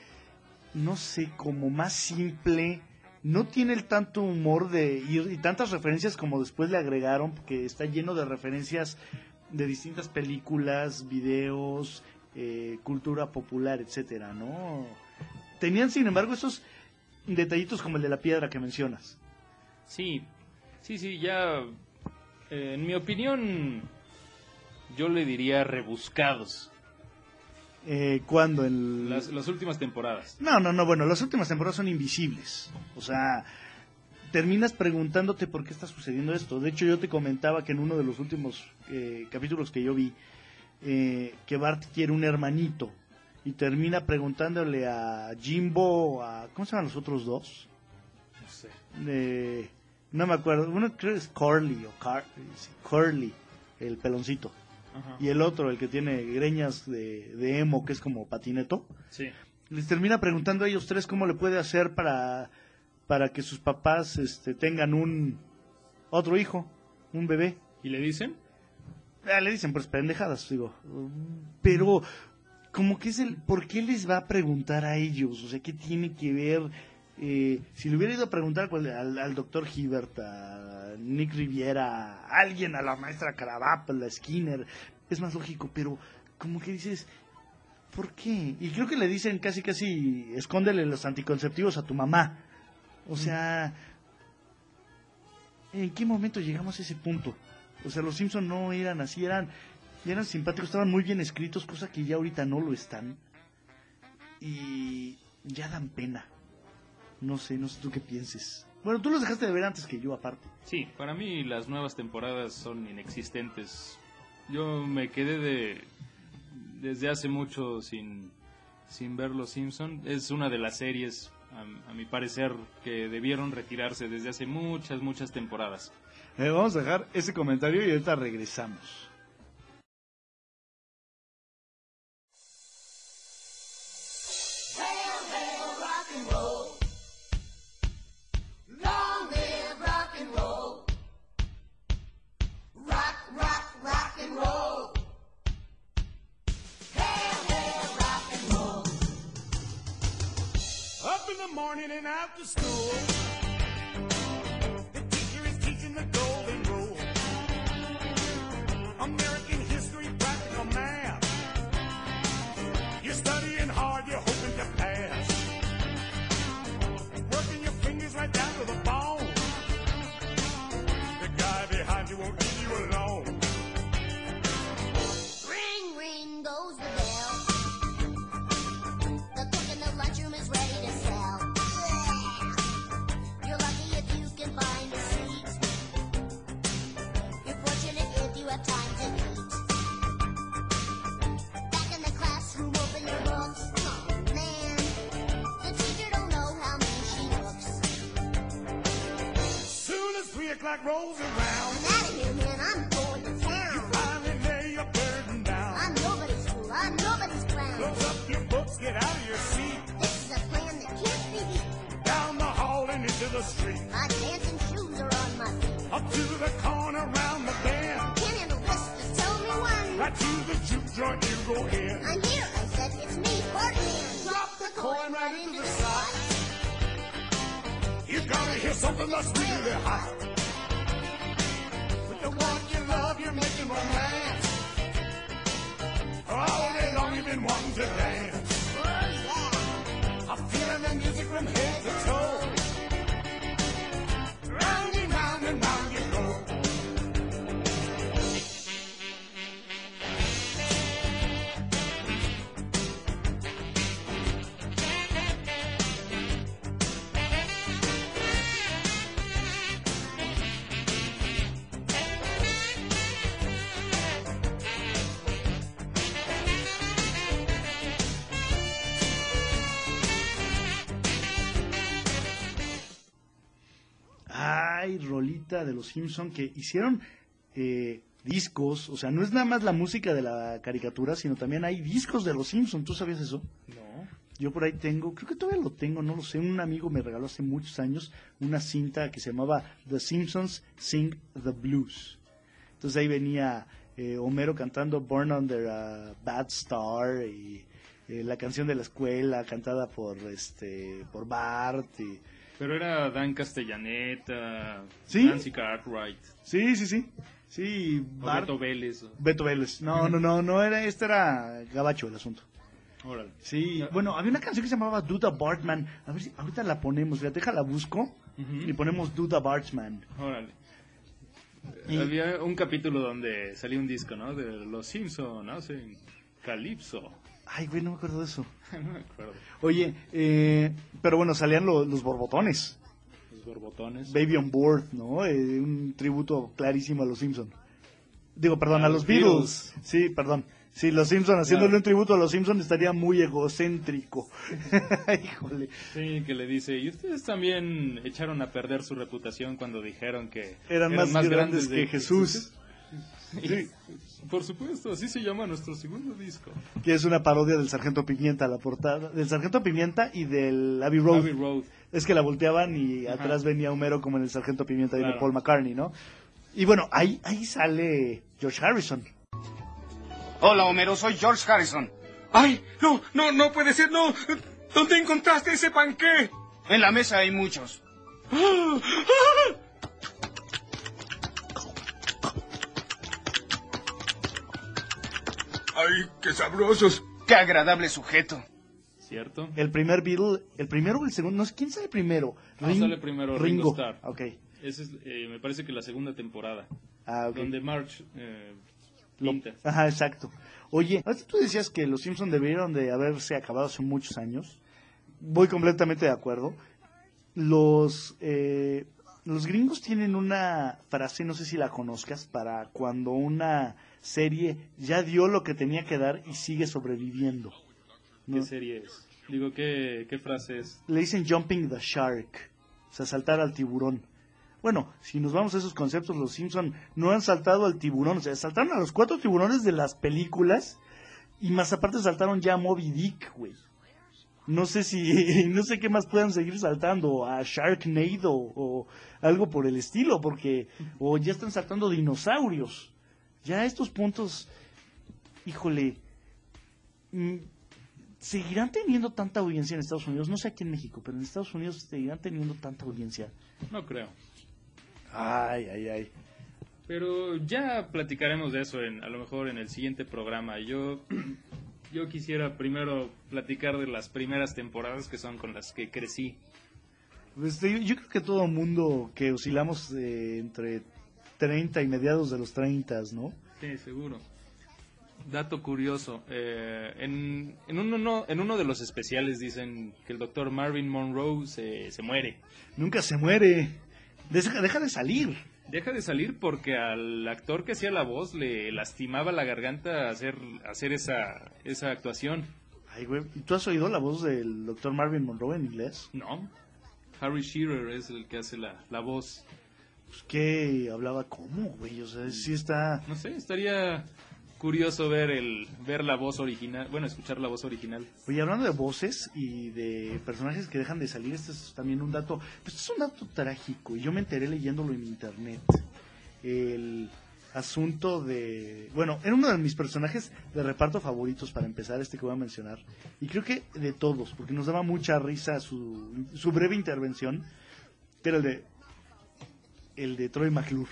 no sé, como más simple. No tiene el tanto humor de y, y tantas referencias como después le agregaron, porque está lleno de referencias de distintas películas, videos, eh, cultura popular, etcétera, ¿no? Tenían, sin embargo, esos detallitos como el de la piedra que mencionas. Sí, sí, sí, ya eh, en mi opinión yo le diría rebuscados Eh, cuando en las, las últimas temporadas. No, no, no, bueno, las últimas temporadas son invisibles. O sea, terminas preguntándote por qué está sucediendo esto. De hecho, yo te comentaba que en uno de los últimos eh, capítulos que yo vi, eh, que Bart quiere un hermanito y termina preguntándole a Jimbo, a, ¿cómo se llaman los otros dos? No sé. No me acuerdo, uno creo que es Curly o Car- Curly, el peloncito. Ajá. Y el otro, el que tiene greñas de, de emo, que es como patineto Sí. les termina preguntando a ellos tres cómo le puede hacer para, para que sus papás este, tengan un otro hijo, un bebé. ¿Y le dicen? Ah, le dicen pues pendejadas, digo. Pero como que es el, ¿por qué les va a preguntar a ellos? O sea, ¿qué tiene que ver eh, si le hubiera ido a preguntar cuál- al, al doctor Hibbert, a Nick Riviera, a alguien, a la maestra Carabap, a Skinner, es más lógico, pero como que dices, ¿por qué? Y creo que le dicen casi, casi, escóndele los anticonceptivos a tu mamá. O sea, ¿en qué momento llegamos a ese punto? O sea, los Simpson no eran así, eran, eran simpáticos, estaban muy bien escritos, cosa que ya ahorita no lo están. Y ya dan pena. No sé, no sé tú qué pienses. Bueno, tú los dejaste de ver antes que yo, aparte. Sí, para mí las nuevas temporadas son inexistentes. Yo me quedé de desde hace mucho sin, sin ver Los Simpson. Es una de las series, a, a mi parecer, que debieron retirarse desde hace muchas, muchas temporadas. Eh, vamos a dejar ese comentario y ahorita regresamos. Morning and to school. The teacher is teaching the golden rule. American rolls around, de los Simpson que hicieron eh, discos, o sea, no es nada más la música de la caricatura, sino también hay discos de los Simpson, ¿tú sabías eso? No. Yo por ahí tengo, creo que todavía lo tengo, no lo sé, un amigo me regaló hace muchos años una cinta que se llamaba The Simpsons Sing the Blues. Entonces ahí venía eh, Homero cantando Born Under a Bad Star y eh, la canción de la escuela cantada por este por Bart y Pero era Dan Castellaneta, ¿Sí? Nancy Cartwright, sí, sí, sí. Sí, Bart, Beto Vélez. Beto Vélez. No, no, no, no era, este era gabacho el asunto. Órale. Sí, bueno, había una canción que se llamaba Duda Bartman. A ver si ahorita la ponemos, fíjate, déjala busco y ponemos Duda Bartman. Órale. Y- Había un capítulo donde salía un disco, ¿no? De Los Simpson, hacen Calypso. Ay, güey, no me acuerdo de eso. no me acuerdo. Oye, eh, pero bueno, salían lo- los borbotones. Los borbotones. Baby on Board, ¿no? Eh, un tributo clarísimo a los Simpson. Digo, perdón, A a, los los Beatles. Sí, perdón. Sí, los Simpson, haciéndole Claro. un tributo a los Simpson estaría muy egocéntrico. Híjole. Sí, que le dice, y ustedes también echaron a perder su reputación cuando dijeron que Eran, más, grandes, de- que Jesús. Y, por supuesto, así se llama nuestro segundo disco. Que es una parodia del Sargento Pimienta, la portada. Del Sargento Pimienta y del Abbey Road. Abbey Road. Es que la volteaban y Ajá. atrás venía Homero como en el Sargento Pimienta y de Claro. Paul McCartney, ¿no? Y bueno, ahí, ahí sale George Harrison. Hola, Homero, soy George Harrison. ¡Ay! No, no, no puede ser, no. ¿Dónde encontraste ese panqué? En la mesa hay muchos. ¡Ay, qué sabrosos! ¡Qué agradable sujeto! ¿Cierto? El primer Beatle, el primero o el segundo, no sé quién sale primero. No, sale primero Ringo Starr. Ok. Esa es, eh, me parece que la segunda temporada. Ah, ok. Donde March eh, Lo- pinta. Ajá, exacto. Oye, ahorita tú decías que los Simpsons debieron de haberse acabado hace muchos años. Voy completamente de acuerdo. Los, eh, los gringos tienen una frase, no sé si la conozcas, para cuando una serie ya dio lo que tenía que dar y sigue sobreviviendo. ¿no? ¿Qué serie es? Digo, ¿qué, qué frase es? Le dicen jumping the shark, o sea, saltar al tiburón. Bueno, si nos vamos a esos conceptos, los Simpson no han saltado al tiburón, o sea, saltaron a los cuatro tiburones de las películas y más aparte saltaron ya a Moby Dick, güey. No sé si, no sé qué más puedan seguir saltando, a Sharknado o algo por el estilo, porque, o ya están saltando dinosaurios. Ya estos puntos, híjole, mm, seguirán teniendo tanta audiencia en Estados Unidos, no sé aquí en México, pero en Estados Unidos seguirán teniendo tanta audiencia. No creo. Ay, ay, ay. Pero ya platicaremos de eso en, a lo mejor en el siguiente programa. Yo, yo quisiera primero platicar de las primeras temporadas que son con las que crecí. Pues, yo, yo creo que todo mundo que oscilamos eh, entre 30 y mediados de los 30, ¿no? Sí, seguro. Dato curioso, eh, en, en, uno, en uno de los especiales dicen que el doctor Marvin Monroe se, se muere. Nunca se muere. Deja, deja de salir. Deja de salir porque al actor que hacía la voz le lastimaba la garganta hacer, hacer esa, esa actuación. Ay, güey, ¿y ¿tú has oído la voz del doctor Marvin Monroe en inglés? No, Harry Shearer es el que hace la, la voz. Pues que hablaba como, güey, o sea, sí está... No sé, estaría curioso ver el ver la voz original, bueno, escuchar la voz original. Oye, hablando de voces y de personajes que dejan de salir, este es también un dato, pues este es un dato trágico y yo me enteré leyéndolo en internet. El asunto de, bueno, era uno de mis personajes de reparto favoritos para empezar, este que voy a mencionar, y creo que de todos, porque nos daba mucha risa su, su breve intervención, que era el de, el de Troy McClure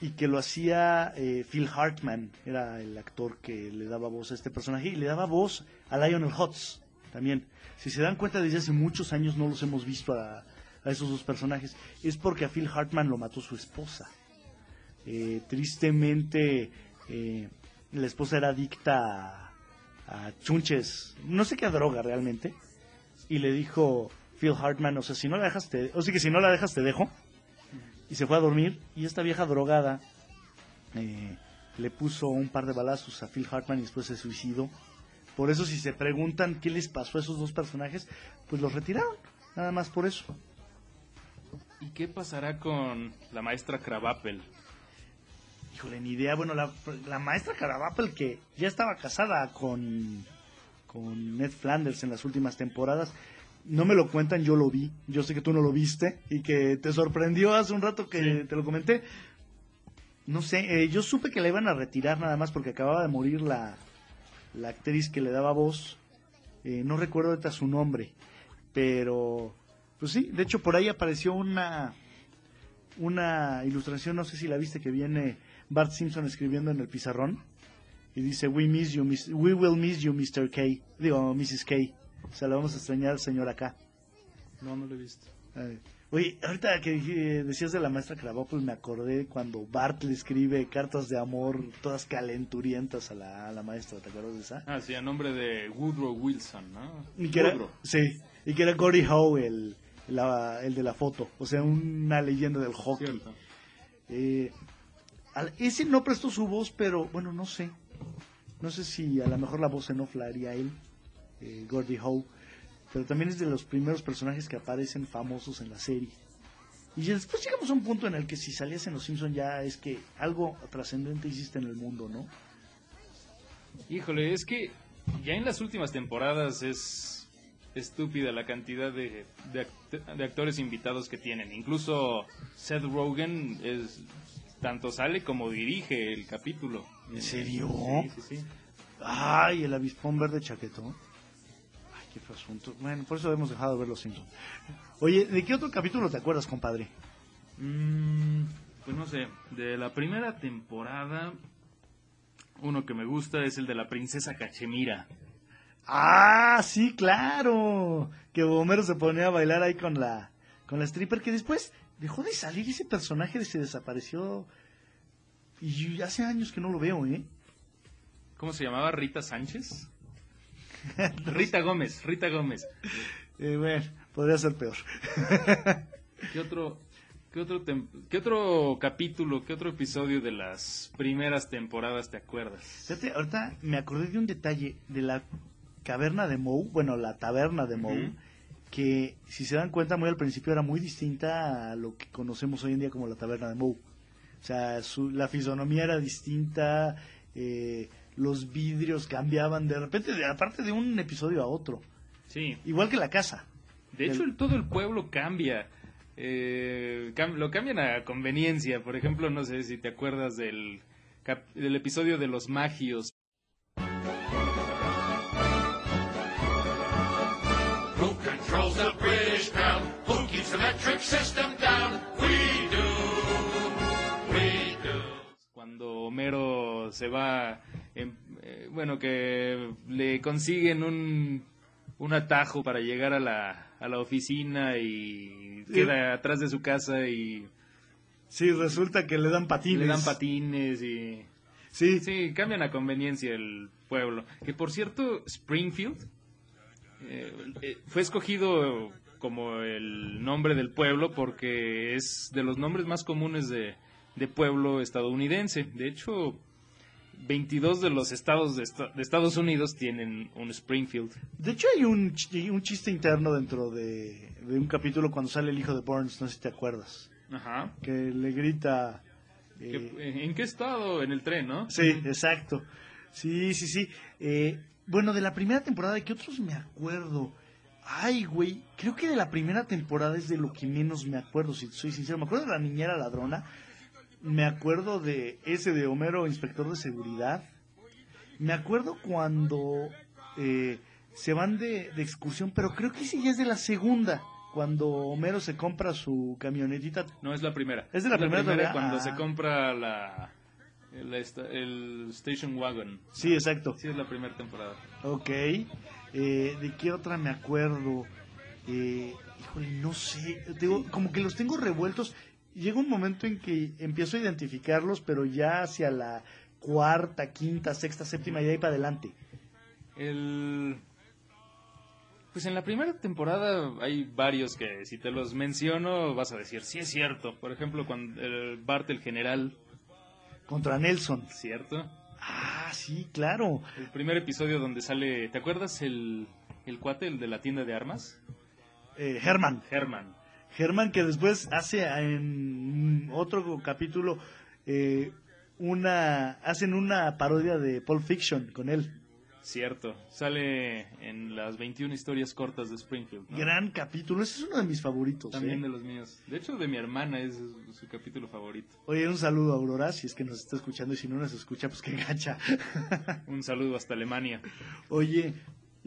y que lo hacía eh, Phil Hartman, era el actor que le daba voz a este personaje y le daba voz a Lionel Hutz también. Si se dan cuenta, desde hace muchos años no los hemos visto a, esos dos personajes. Es porque a Phil Hartman lo mató su esposa. Eh, tristemente, eh, la esposa era adicta a, a chunches, no sé qué droga realmente, y le dijo Phil Hartman, o sea, si no la dejas, te, o sea que si no la dejas te dejo y se fue a dormir y esta vieja drogada eh, le puso un par de balazos a Phil Hartman y después se suicidó. Por eso si se preguntan qué les pasó a esos dos personajes, pues los retiraron, nada más por eso. ¿Y qué pasará con la maestra Krabappel? Híjole, ni idea. Bueno, la, la maestra Carabapel que ya estaba casada con, con Ned Flanders en las últimas temporadas. No me lo cuentan, yo lo vi. Yo sé que tú no lo viste y que te sorprendió hace un rato que Sí. te lo comenté. No sé, eh, yo supe que la iban a retirar nada más porque acababa de morir la, la actriz que le daba voz. Eh, no recuerdo ahorita su nombre, pero pues sí, de hecho por ahí apareció una una ilustración, no sé si la viste, que viene Bart Simpson escribiendo en el pizarrón y dice we miss you, Miss- we will miss you, Mr. K, digo Mrs. K, o sea, le vamos a extrañar al señor acá. No, no lo he visto. Ay. Oye, ahorita que dije- decías de la maestra Krabappel, me acordé cuando Bart le escribe cartas de amor todas calenturientas a la, a la maestra, ¿te acuerdas de esa? Ah, sí, a nombre de Woodrow Wilson, ¿no? Y que era, Woodrow. sí, y que era Gordie Howe el, la- el de la foto, o sea, una leyenda del hockey. Eh, al- ese no prestó su voz, pero bueno, no sé. No sé si a lo mejor la voz en off la haría él, eh, Gordie Howe. Pero también es de los primeros personajes que aparecen famosos en la serie. Y después llegamos a un punto en el que si salías en Los Simpson ya es que algo trascendente hiciste en el mundo, ¿no? Híjole, es que ya en las últimas temporadas es estúpida la cantidad de, de, act- de actores invitados que tienen. Incluso Seth Rogen es tanto sale como dirige el capítulo. ¿En serio? Sí, sí, sí. Ay, el avispón verde chaquetón. Ay, qué fue asunto. Bueno, por eso hemos dejado de ver los Simpsons. Oye, ¿de qué otro capítulo te acuerdas, compadre? Mm, pues no sé, de la primera temporada, uno que me gusta es el de la princesa Cachemira. Ah, sí, claro. Que Homero se ponía a bailar ahí con la con la stripper que después dejó de salir ese personaje se desapareció y hace años que no lo veo, ¿eh? ¿Cómo se llamaba? Rita Sánchez. Rita Gómez, Rita Gómez. Eh, bueno, podría ser peor. ¿Qué otro, qué otro, tem- qué otro capítulo, qué otro episodio de las primeras temporadas te acuerdas? Fíjate, ahorita me acordé de un detalle de la caverna de Moe, bueno, la taberna de Moe, Ujú. que si se dan cuenta muy al principio era muy distinta a lo que conocemos hoy en día como la taberna de Moe. O sea, su- la fisonomía era distinta, eh, los vidrios cambiaban de repente, de, aparte de un episodio a otro. Sí, Igual que la casa. de hecho El- todo el pueblo cambia. Eh, cam- lo cambian a conveniencia. Por ejemplo, no sé si te acuerdas del, cap- del episodio de los magios. Who controls the British crown? Who keeps the metric system down? We do. We do. Cuando Homero se va, eh, bueno, que le consiguen un, un atajo para llegar a la, a la oficina y queda atrás de su casa y Sí, resulta que le dan patines. le dan patines y... Sí, Sí, cambian a conveniencia el pueblo. Que por cierto, Springfield eh, eh, fue escogido como el nombre del pueblo porque es de los nombres más comunes de, de pueblo estadounidense. De hecho, 22 de los estados de, esta- de Estados Unidos tienen un Springfield. De hecho, hay un, un chiste interno dentro de, de un capítulo cuando sale el hijo de Burns, no sé si te acuerdas, Ajá. que le grita... eh, ¿Qué- ¿En qué estado? En el tren, ¿no? sí, exacto. Sí, sí, sí. Eh, bueno, de la primera temporada, ¿de qué otros me acuerdo? Ay, güey, creo que de la primera temporada es de lo que menos me acuerdo, si soy sincero. Me acuerdo de la niñera ladrona, me acuerdo de ese de Homero, inspector de seguridad. Me acuerdo cuando eh, se van de, de excursión, pero creo que ese ya es de la segunda, cuando Homero se compra su camionetita. No, es la primera. Es de la primera todavía. cuando Ah. se compra la, el, Station Wagon. Sí, exacto. Sí, es la primera temporada. Ok. Eh, ¿De qué otra me acuerdo? Eh, híjole, no sé. Digo, como que los tengo revueltos. Llega un momento en que empiezo a identificarlos, pero ya hacia la cuarta, quinta, sexta, séptima y de ahí para adelante. El... Pues en la primera temporada hay varios que si te los menciono vas a decir, sí es cierto. Por ejemplo, cuando el Bart el general, Contra Nelson. ¿cierto? Ah, sí, claro. El primer episodio donde sale, ¿te acuerdas el, el cuate, el de la tienda de armas? Eh, Herman. Herman. Herman que después hace en otro capítulo eh, una hacen una parodia de Pulp Fiction con él. Cierto. Sale en las 21 historias cortas de Springfield. ¿no? Gran capítulo, ese es uno de mis favoritos. También ¿eh? de los míos. De hecho, de mi hermana es su capítulo favorito. Oye, un saludo a Aurora, si es que nos está escuchando y si no nos escucha, pues qué gacha. Un saludo hasta Alemania. Oye,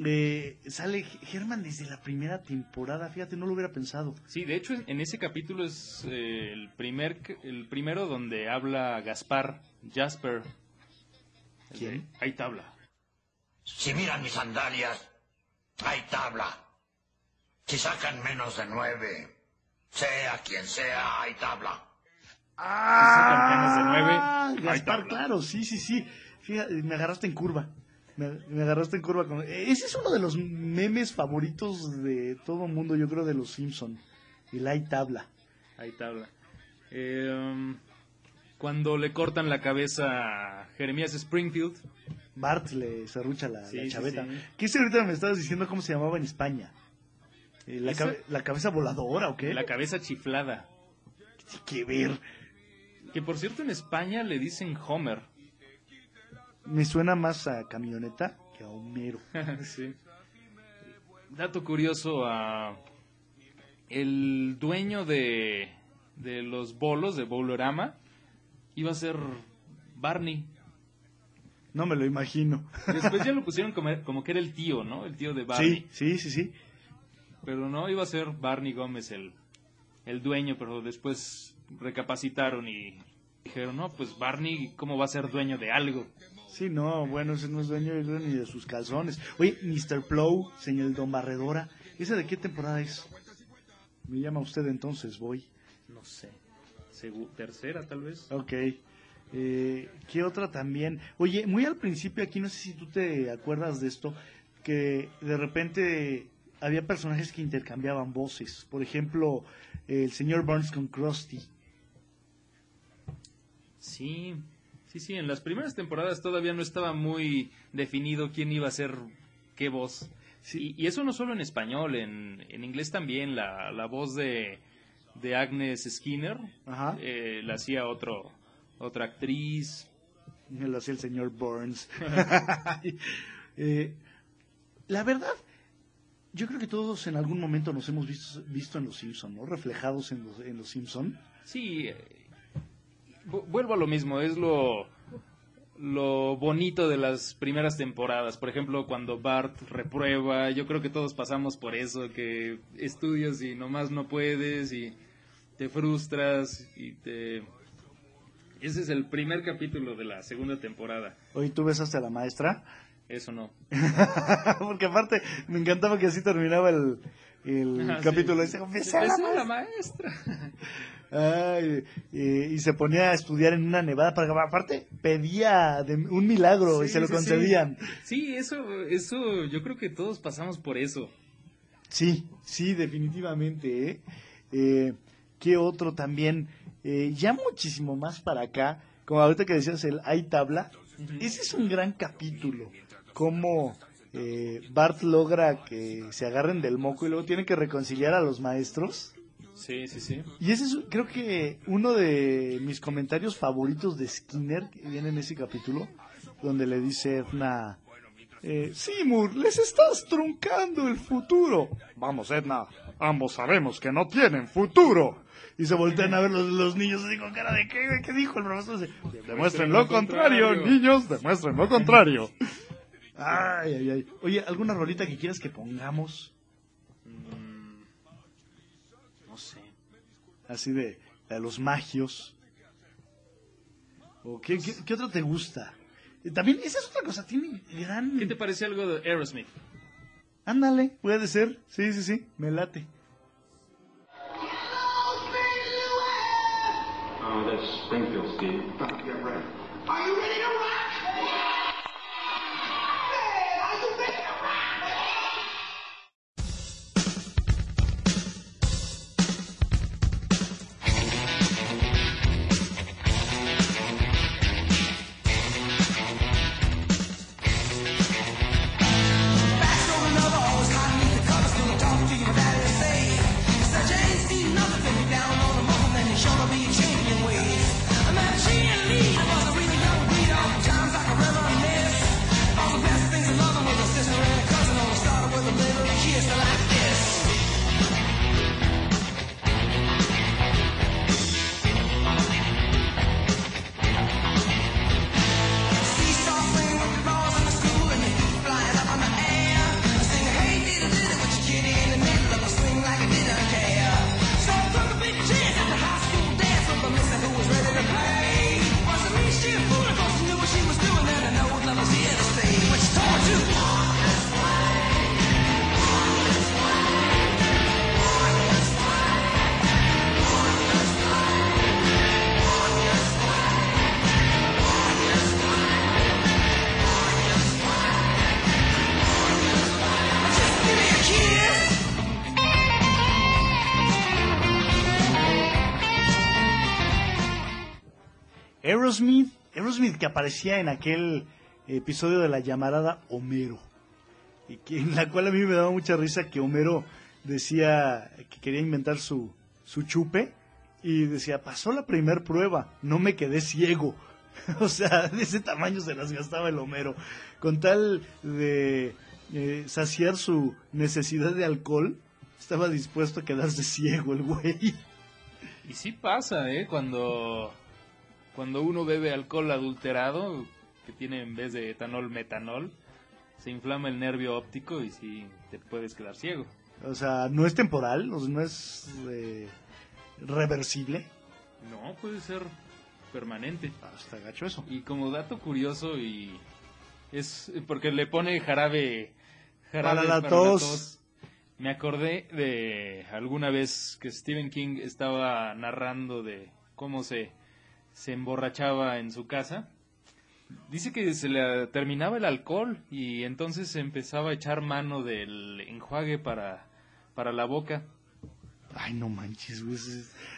eh, sale Germán desde la primera temporada, fíjate, no lo hubiera pensado. Sí, de hecho, en ese capítulo es eh, el, primer, el primero donde habla Gaspar, Jasper. ¿Quién? Hay tabla. Si miran mis sandalias, hay tabla. Si sacan menos de nueve, sea quien sea, hay tabla. ¡Ah! menos de nueve, Gaspar, hay tabla. claro, sí, sí, sí. Fíjate, me agarraste en curva. Me, me agarraste en curva con... Ese es uno de los memes favoritos de todo el mundo, yo creo, de los Simpson. El hay tabla. Hay tabla. Eh, um, cuando le cortan la cabeza a Jeremías Springfield, Bart le serrucha la, Sí, la sí, chaveta. sí. ¿Qué si ahorita me estabas diciendo cómo se llamaba en España? Eh, la, Esa- cabe- ¿La cabeza voladora o qué? la cabeza chiflada. Tiene que ver. Que por cierto en España le dicen Homer. Me suena más a camioneta que a Homero. sí. Dato curioso, a el dueño de, de los bolos de Bowlerama iba a ser Barney. No me lo imagino. Después ya lo pusieron como, como que era el tío, ¿no? El tío de Barney. Sí, sí, sí, sí. Pero no, iba a ser Barney Gómez el, el dueño, pero después recapacitaron y dijeron, no, pues Barney, ¿cómo va a ser dueño de algo? Sí, no, bueno, ese no es dueño ni de sus calzones. Oye, Mr. Plow, señor Don Barredora, ¿esa de qué temporada es? Me llama usted entonces, voy. No sé. Segu- tercera, tal vez. Ok. Eh, ¿Qué otra también? Oye, muy al principio aquí, no sé si tú te acuerdas de esto, que de repente había personajes que intercambiaban voces. Por ejemplo, el señor Burns con Krusty. Sí, sí, sí. En las primeras temporadas todavía no estaba muy definido quién iba a ser qué voz. Sí. Y, y eso no solo en español, en, en inglés también. La, la voz de, de Agnes Skinner Ajá. eh, la hacía otro, otra actriz. Lo hacía el señor Burns. Eh, la verdad, yo creo que todos en algún momento nos hemos visto, visto en Los Simpson, ¿no? Reflejados en Los, en los Simpson. Sí, eh, vuelvo a lo mismo, es lo, lo bonito de las primeras temporadas. Por ejemplo, cuando Bart reprueba, yo creo que todos pasamos por eso, que estudias y nomás no puedes y te frustras y te... Ese es el primer capítulo de la segunda temporada. Hoy tú besaste a la maestra. Eso no. Porque aparte me encantaba que así terminaba el, el Ajá, capítulo. sí. Dice, "Besé a la Besé a la maestra". Eh, y se ponía a estudiar en una nevada. Para, aparte, pedía de- un milagro y se lo sí. concedían. Sí, eso, eso, yo creo que todos pasamos por eso. Sí, sí, definitivamente. ¿eh? Eh, ¿Qué otro también? Eh, ya muchísimo más para acá, como ahorita que decías el Hay tabla, ese es un gran capítulo. Cómo eh, Bart logra que se agarren del moco y luego tiene que reconciliar a los maestros. Sí, sí, sí. Y ese es, creo que, uno de mis comentarios favoritos de Skinner, que viene en ese capítulo, donde le dice Edna, eh, Seymour, les estás truncando el futuro. Vamos, Edna, ambos sabemos que no tienen futuro. Y se voltean a ver los, los niños así con cara de, ¿qué, qué dijo el profesor? Dice, Demuestren lo contrario, niños, demuestren lo contrario. Ay, ay, ay. Oye, ¿alguna rolita que quieras que pongamos? Así de, de los magios. ¿O qué, qué, qué otra te gusta? También, esa es otra cosa, tiene gran... ¿Qué te parece algo de Aerosmith? Ándale, puede ser. Sí, sí, sí, me late. Oh, that's Springfield, Steve. Yeah, right. Are you ready to Que aparecía en aquel episodio de la llamarada Homero, y que, en la cual a mí me daba mucha risa que Homero decía que quería inventar su, su chupe y decía, pasó la primer prueba, no me quedé ciego. o sea, de ese tamaño se las gastaba el Homero, con tal de eh, saciar su necesidad de alcohol, estaba dispuesto a quedarse ciego el güey. Y sí pasa, ¿eh? Cuando, cuando uno bebe alcohol adulterado, que tiene en vez de etanol metanol, se inflama el nervio óptico y sí te puedes quedar ciego. O sea, no es temporal, no es eh, reversible. No, puede ser permanente. Hasta gacho eso. Y como dato curioso y es porque le pone jarabe, jarabe Para la tos. Me acordé de alguna vez que Stephen King estaba narrando de cómo se, se emborrachaba en su casa. Dice que se le terminaba el alcohol y entonces empezaba a echar mano del enjuague para, para la boca. Ay, no manches, güey.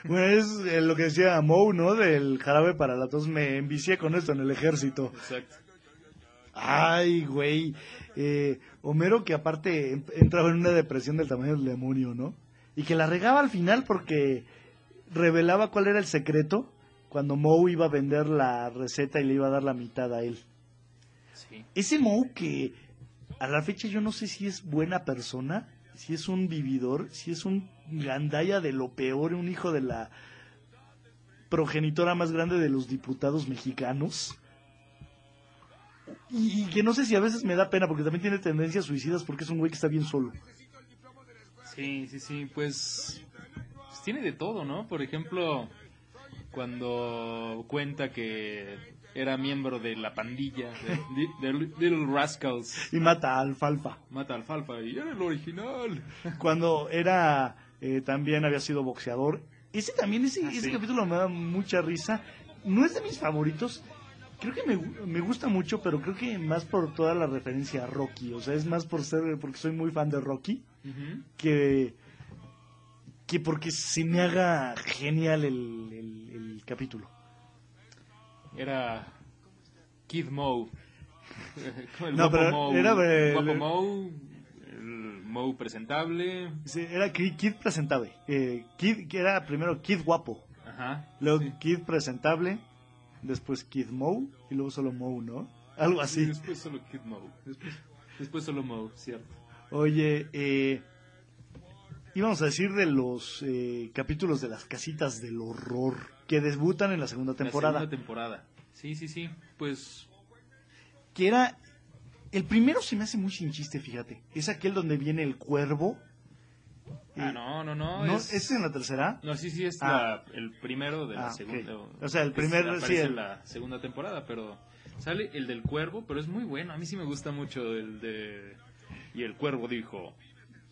Bueno, es eh, lo que decía Moe, ¿no? Del jarabe para la tos. Me envicié con esto en el ejército. Exacto. Ay, güey. Eh, Homero que aparte em- entraba en una depresión del tamaño del demonio, ¿no? Y que la regaba al final porque revelaba cuál era el secreto cuando Moe iba a vender la receta y le iba a dar la mitad a él. Sí. Ese Moe que a la fecha yo no sé si es buena persona, si es un vividor, si es un gandaya de lo peor, un hijo de la progenitora más grande de los diputados mexicanos. Y, y que no sé si a veces me da pena porque también tiene tendencias suicidas porque es un güey que está bien solo. Sí, sí, sí, pues, pues tiene de todo, ¿no? Por ejemplo, cuando cuenta que era miembro de la pandilla de, de Little Rascals, Y mata a Alfalfa. mata alfalfa y era el original. Cuando era, eh, también había sido boxeador. Ese también, ese, Ah, ese sí. capítulo me da mucha risa. No es de mis favoritos. Creo que me, me gusta mucho, pero creo que más por toda la referencia a Rocky. O sea, es más por ser, porque soy muy fan de Rocky, que, que porque se me haga genial el, el- el capítulo. Era Kid Moe. El No, pero Moe, era, guapo el- Moe, el Moe presentable. Sí, era Kid, presentable. Eh, Kid, era primero Kid guapo, Ajá. luego sí. Kid presentable, después Kid Moe y luego solo Moe, ¿no? Algo Y así. después solo Kid Moe. Después, después solo Moe, cierto. Oye, eh, íbamos a decir de los eh, capítulos de las casitas del horror que debutan en la segunda temporada. La segunda temporada. Sí, sí, sí. Pues Que era. El primero se me hace muy sin chiste, fíjate. Es aquel donde viene el cuervo. Ah, Eh, no, no, no. ¿No? es... ¿Es en la tercera? No, sí, sí, es Ah. la- el primero de la Ah, segunda. O sea, el que primer- aparece sí, el- en la segunda temporada, pero sale el del cuervo, pero es muy bueno. A mí sí me gusta mucho el de. Y el cuervo dijo: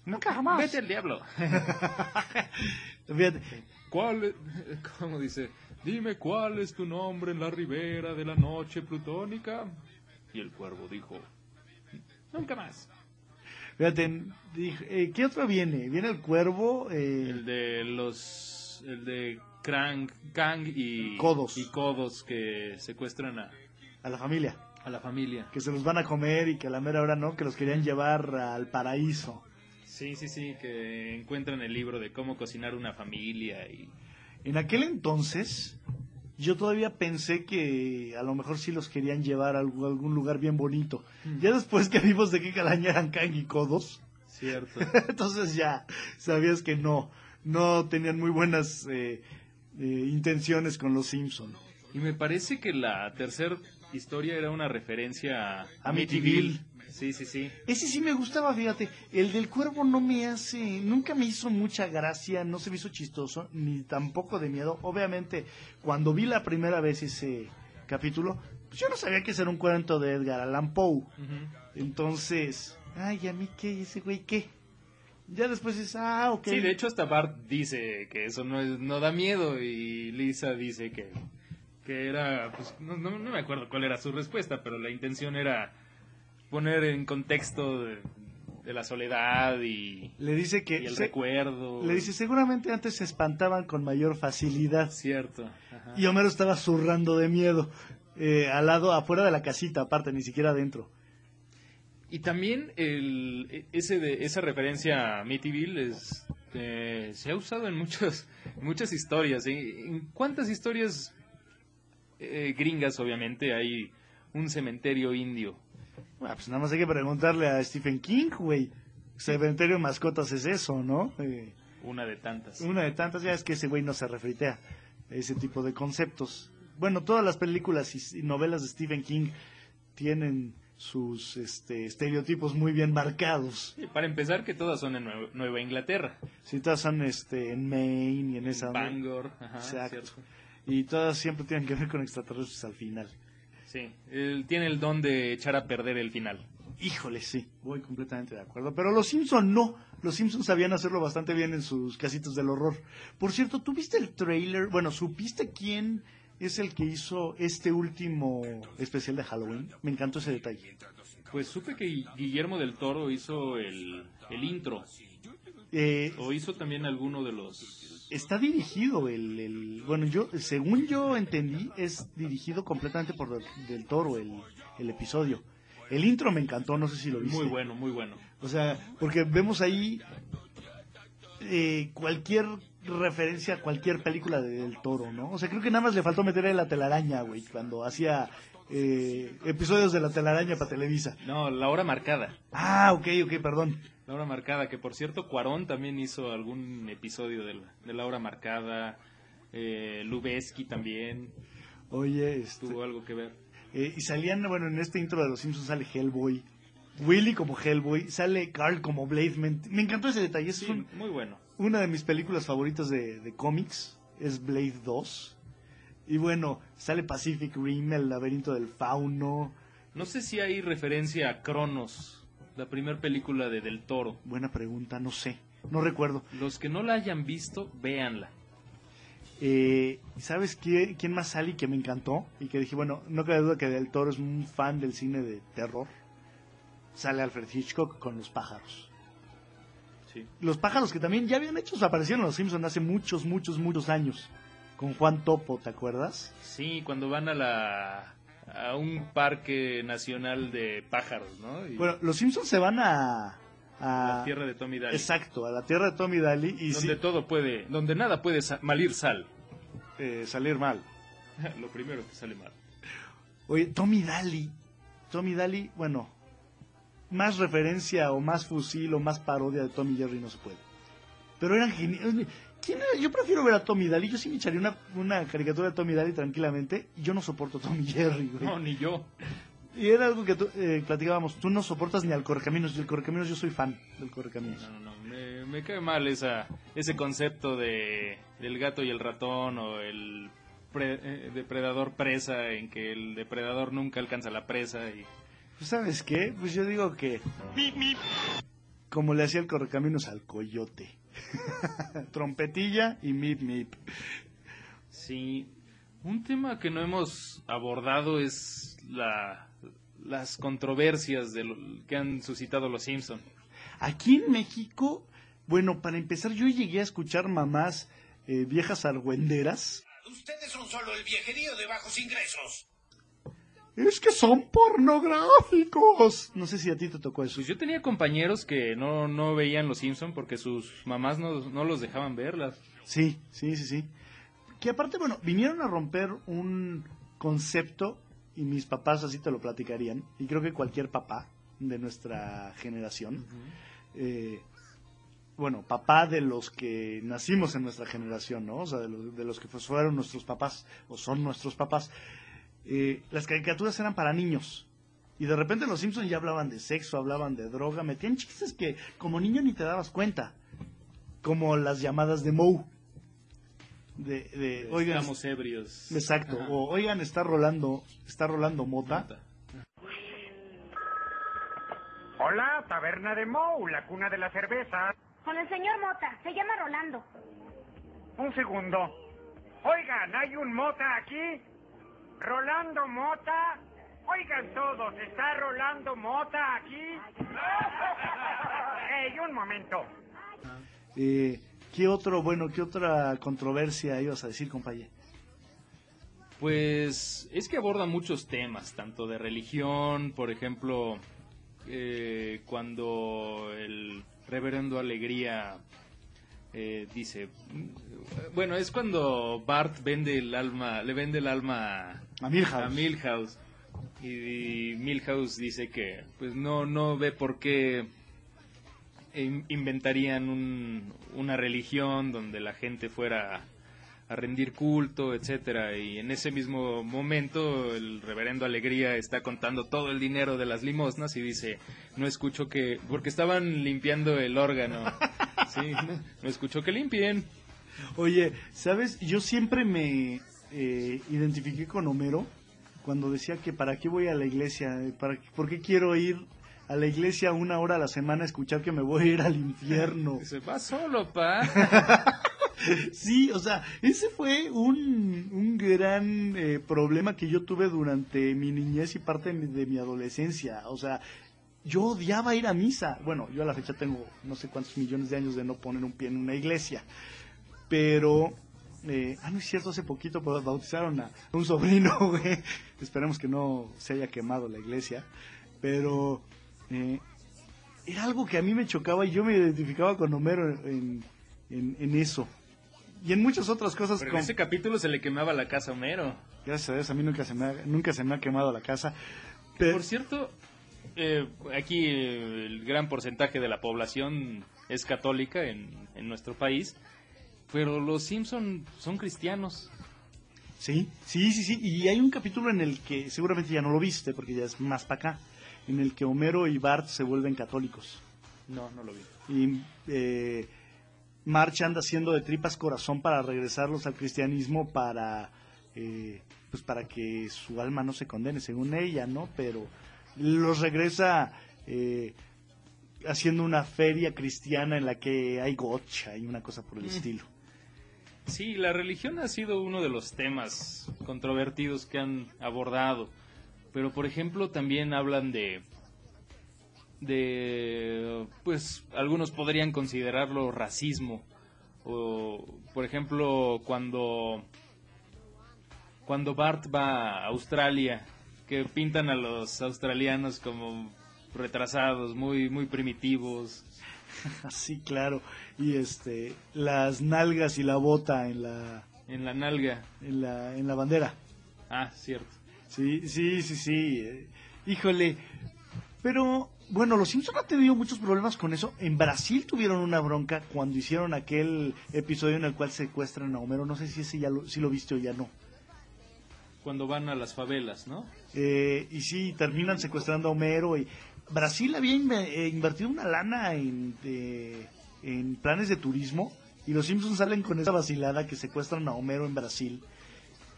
Nunca jamás. Vete al diablo. Fíjate, ¿Cuál? ¿Cómo dice? Dime cuál es tu nombre en la ribera de la noche plutónica. Y el cuervo dijo: Nunca más. fíjate, dije, eh, ¿qué otro viene? Viene el cuervo. eh, El de los. El de Krang, Kang y. Codos. Y Codos que secuestran a, a la familia. a la familia. Que se los van a comer y que a la mera hora no, que los querían llevar al paraíso. Sí, sí, sí, que encuentran el libro de cómo cocinar una familia y... En aquel entonces, yo todavía pensé que a lo mejor sí los querían llevar a algún lugar bien bonito. Ya después que vimos de qué calaña eran Kang y Codos, Cierto. entonces ya sabías que no, no tenían muy buenas eh, eh, intenciones con los Simpson. y me parece que la tercera historia era una referencia a Amityville. Sí, sí, sí. Ese sí me gustaba, fíjate. El del cuervo no me hace, nunca me hizo mucha gracia, no se me hizo chistoso, ni tampoco de miedo. Obviamente, cuando vi la primera vez ese capítulo, pues yo no sabía que era un cuento de Edgar Allan Poe. Entonces, ay, ¿a mí qué? ¿Y ese güey qué? Ya después es, ah, ok. Sí, de hecho hasta Bart dice que eso no, es, no da miedo y Lisa dice que, que era, pues no, no, no me acuerdo cuál era su respuesta, pero la intención era poner en contexto de, de la soledad y, Le dice que... y el se- recuerdo. le dice, seguramente antes se espantaban con mayor facilidad. Cierto. ajá. Y Homero estaba zurrando de miedo. eh, al lado, afuera de la casita, aparte, ni siquiera adentro. Y también el, e- ese de, esa referencia a Amityville es, eh, se ha usado en muchas, muchas historias. ¿eh? ¿En cuántas historias eh, gringas, obviamente, hay un cementerio indio? Bueno, pues nada más hay que preguntarle a Stephen King, güey. Cementerio de mascotas es eso, ¿no? Eh, Una de tantas. una de tantas, ya es que ese güey no se refritea a ese tipo de conceptos. Bueno, todas las películas y, novelas de Stephen King tienen sus este, estereotipos muy bien marcados. Para empezar, que todas son en Nue- Nueva Inglaterra. Sí, todas son este, en Maine y en esa... Bangor, ajá, Exacto. cierto. Y todas siempre tienen que ver con extraterrestres al final. Sí, él tiene el don de echar a perder el final. Híjole, sí, voy completamente de acuerdo. Pero los Simpson no. Los Simpsons sabían hacerlo bastante bien en sus casitos del horror. Por cierto, ¿tú viste el trailer? Bueno, ¿supiste quién es el que hizo este último especial de Halloween? Me encantó ese detalle. Pues supe que Guillermo del Toro hizo el, el intro. Eh, O hizo también alguno de los... está dirigido el, el- bueno yo según yo entendí es dirigido completamente por del, Toro el, el episodio. El intro me encantó no sé si lo viste. Muy bueno, muy bueno. o sea porque vemos ahí eh, cualquier referencia a cualquier película de del Toro no o sea creo que nada más le faltó meter la telaraña güey cuando hacía eh, episodios de la telaraña para Televisa. No, La Hora Marcada. ah ok ok perdón La Hora Marcada, que por cierto, Cuarón también hizo algún episodio de La, de la Hora Marcada. Eh, Lubeski también oye este, tuvo algo que ver. Eh, y salían, bueno, en este intro de Los Simpsons sale Hellboy, Willy como Hellboy, sale Carl como Blade. Me, me encantó ese detalle. Es Sí, un- muy bueno. una de mis películas favoritas de, de cómics. Es Blade 2. Y bueno, sale Pacific Rim, el laberinto del fauno. No sé si hay referencia a Cronos, la primera película de Del Toro. Buena pregunta, no sé. No recuerdo. Los que no la hayan visto, véanla. Eh, ¿Sabes qué, quién más sale y que me encantó? Y que dije, bueno, no cabe duda que Del Toro es un fan del cine de terror. Sale Alfred Hitchcock con los pájaros. Sí. Los pájaros que también ya habían hecho su aparición en Los Simpsons hace muchos, muchos, muchos años. Con Juan Topo, ¿te acuerdas? Sí, cuando van a la a un parque nacional de pájaros, ¿no? Y Bueno, Los Simpsons se van a... a la tierra de Tommy Daly. Exacto, a la tierra de Tommy Daly y donde sí, todo puede, donde nada puede sa- malir sal. eh, salir mal. Lo primero que sale mal. Oye, Tommy Daly. Tommy Daly, bueno, más referencia o más fusil o más parodia de Tommy Jerry no se puede. Pero eran geniales. ¿Quién era? Yo prefiero ver a Tommy Daly. Yo sí me echaría una, una caricatura de Tommy Daly tranquilamente. Y yo no soporto a Tommy Jerry, güey. No, ni yo. Y era algo que tú, eh, platicábamos. Tú no soportas ni al Correcaminos. Y el Correcaminos yo soy fan del Correcaminos. No, no, no. Me, me cae mal esa, ese concepto de del gato y el ratón o el pre- eh, depredador presa en que el depredador nunca alcanza la presa y Pues, ¿Sabes qué? Pues yo digo que... Como le hacía el Correcaminos al coyote. Trompetilla y mip mip. Sí, un tema que no hemos abordado es la, las controversias de lo- que han suscitado los Simpson. Aquí en México, bueno, para empezar, yo llegué a escuchar mamás eh, viejas argüenderas. Ustedes son solo el viejerío de bajos ingresos. Es que son pornográficos. No sé si a ti te tocó eso. Pues yo tenía compañeros que no, no veían los Simpson porque sus mamás no, no los dejaban verlas. Sí, sí, sí, sí. Que aparte, bueno, vinieron a romper un concepto y mis papás así te lo platicarían. Y creo que cualquier papá de nuestra generación, eh, bueno, papá de los que nacimos en nuestra generación, ¿no? O sea, de los, de los que pues fueron nuestros papás o son nuestros papás. Eh, las caricaturas eran para niños. Y de repente los Simpsons ya hablaban de sexo, hablaban de droga, metían chistes que como niño ni te dabas cuenta. Como las llamadas de Moe. De, de, oigan, Estamos ebrios. exacto. Ajá. O oigan, está rolando, está rolando mota. Hola, Taberna de Mou, la cuna de la cerveza. Con el señor Mota, se llama Rolando. Un segundo. Oigan, ¿hay un Mota aquí? ¿Rolando Mota? Oigan todos, ¿está Rolando Mota aquí? ¡Ey, un momento! Eh, ¿Qué otro, bueno, qué otra controversia ibas a decir, compañero? Pues es que aborda muchos temas, tanto de religión, por ejemplo, eh, cuando el reverendo Alegría eh, dice, bueno, es cuando Bart vende el alma, le vende el alma A Milhouse. a Milhouse y, Milhouse dice que pues no no ve por qué in- inventarían un- una religión donde la gente fuera a rendir culto, etcétera. Y en ese mismo momento el reverendo Alegría está contando todo el dinero de las limosnas y dice, no escucho que, porque estaban limpiando el órgano. Sí, no escucho que limpien. Oye, ¿sabes? Yo siempre me eh, identifiqué con Homero cuando decía que para qué voy a la iglesia, ¿Para, qué- ¿por qué quiero ir a la iglesia una hora a la semana a escuchar que me voy a ir al infierno? Dice, va solo, pa. Sí, o sea, ese fue un, un gran eh, problema que yo tuve durante mi niñez y parte de mi, de mi adolescencia. O sea, yo odiaba ir a misa. Bueno, yo a la fecha tengo no sé cuántos millones de años de no poner un pie en una iglesia. Pero, eh, ah, no es cierto, hace poquito bautizaron a un sobrino, güey. Esperemos que no se haya quemado la iglesia. Pero, eh, era algo que a mí me chocaba y yo me identificaba con Homero en, en, en eso. Y en muchas otras cosas. Pero en como- ese capítulo se le quemaba la casa a Homero. Gracias a Dios, a mí nunca se me ha, nunca se me ha quemado la casa. Pero, Por cierto, eh, aquí el gran porcentaje de la población es católica en, en nuestro país, pero los Simpson son cristianos. sí, sí, sí, sí. Y hay un capítulo en el que seguramente ya no lo viste, porque ya es más para acá, en el que Homero y Bart se vuelven católicos. No, no lo vi. Y eh, March anda haciendo de tripas corazón para regresarlos al cristianismo para, eh, pues para que su alma no se condene, según ella, ¿no? Pero los regresa eh, haciendo una feria cristiana en la que hay gocha y una cosa por el estilo. Sí, la religión ha sido uno de los temas controvertidos que han abordado. Pero, por ejemplo, también hablan de. de. pues algunos podrían considerarlo racismo. O, por ejemplo, cuando. cuando Bart va a Australia, que pintan a los australianos como retrasados, muy, muy primitivos. Sí, claro. Y este, las nalgas y la bota en la, En la nalga. en la, en la bandera. Ah, cierto. Sí, sí, sí, sí. eh, Híjole. Pero, bueno, los Simpson han tenido muchos problemas con eso. En Brasil tuvieron una bronca cuando hicieron aquel episodio en el cual secuestran a Homero. No sé si ese ya lo, si lo viste o ya no. Cuando van a las favelas, ¿no? Eh, y sí, terminan secuestrando a Homero. Y Brasil había eh, invertido una lana en, planes de turismo. Y los Simpsons salen con esa vacilada que secuestran a Homero en Brasil.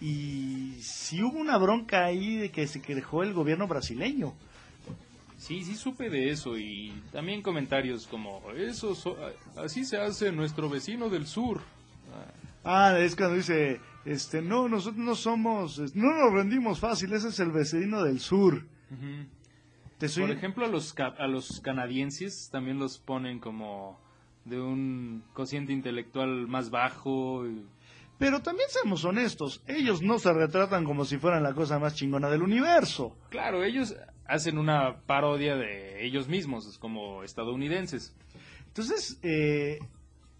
Y sí hubo una bronca ahí de que se quejó el gobierno brasileño. Sí, sí supe de eso y también comentarios como, eso, so- así se hace nuestro vecino del sur. Ah, es cuando dice, este, no, nosotros no somos, no nos rendimos fácil, ese es el vecino del sur. Te soy- Por ejemplo, a los, a los canadienses también los ponen como de un cociente intelectual más bajo. y- Pero también seamos honestos, ellos no se retratan como si fueran la cosa más chingona del universo. Claro, ellos hacen una parodia de ellos mismos, como estadounidenses. Entonces, eh,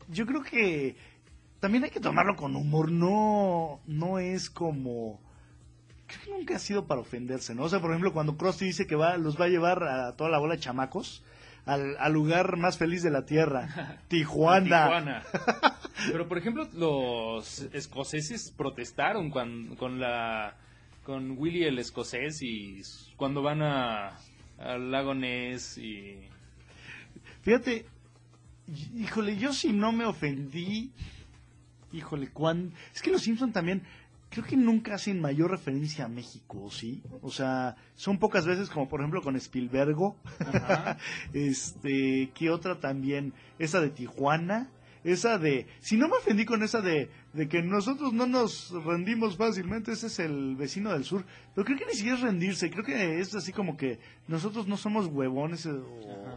yo creo que también hay que tomarlo con humor, no, no es como... Creo que nunca ha sido para ofenderse, ¿no? O sea, por ejemplo, cuando Krusty dice que va, los va a llevar a toda la bola de chamacos al, al lugar más feliz de la tierra, Tijuana. Tijuana. Pero por ejemplo, los escoceses protestaron cuan- con la con Willy el escocés y cuando van a al lago Ness y Fíjate, híjole, yo si no me ofendí, híjole, cuán... Es que los Simpson también, creo que nunca hacen mayor referencia a México, ¿sí? O sea, son pocas veces como por ejemplo con Spielbergo, este, ¿qué otra también? Esa de Tijuana, esa de... Si no me ofendí con esa de, de que nosotros no nos rendimos fácilmente, ese es el vecino del sur, pero creo que ni siquiera es rendirse, creo que es así como que nosotros no somos huevones o...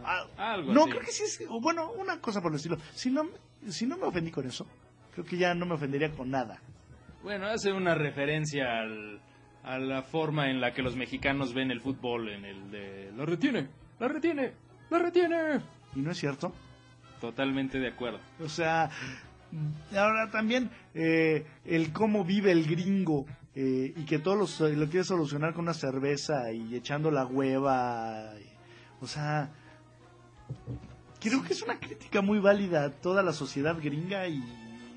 ah, algo no, así. creo que sí es, o bueno, una cosa por el estilo. Si no, si no me ofendí con eso, creo que ya no me ofendería con nada. bueno, hace una referencia al- a la forma en la que los mexicanos ven el fútbol en el de la retiene, la retiene, la retiene. ¿Y no es cierto? Totalmente de acuerdo. O sea, ahora también eh, el cómo vive el gringo eh, y que todo los- lo quiere solucionar con una cerveza y echando la hueva. O sea, creo que es una crítica muy válida a toda la sociedad gringa y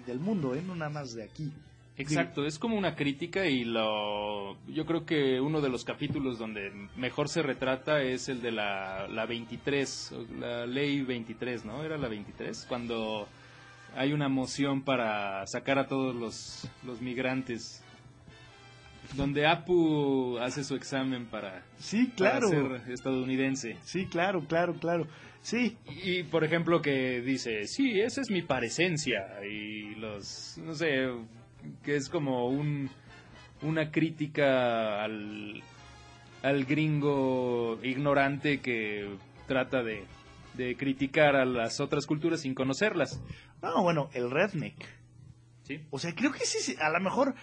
del mundo, ¿eh? no nada más de aquí. Exacto, es como una crítica y lo yo creo que uno de los capítulos donde mejor se retrata es el de la, la 23, o la ley 23, ¿no? Era la 23, cuando hay una moción para sacar a todos los, los migrantes. Donde Apu hace su examen para, Sí, para claro. ser estadounidense. Sí, claro, claro, claro. Sí, Y por ejemplo que dice, sí, esa es mi parecencia. Y los, no sé, que es como un, una crítica al, al gringo ignorante que trata de, de criticar a las otras culturas sin conocerlas. no, bueno, el redneck. Sí. O sea, creo que sí, sí, a lo mejor,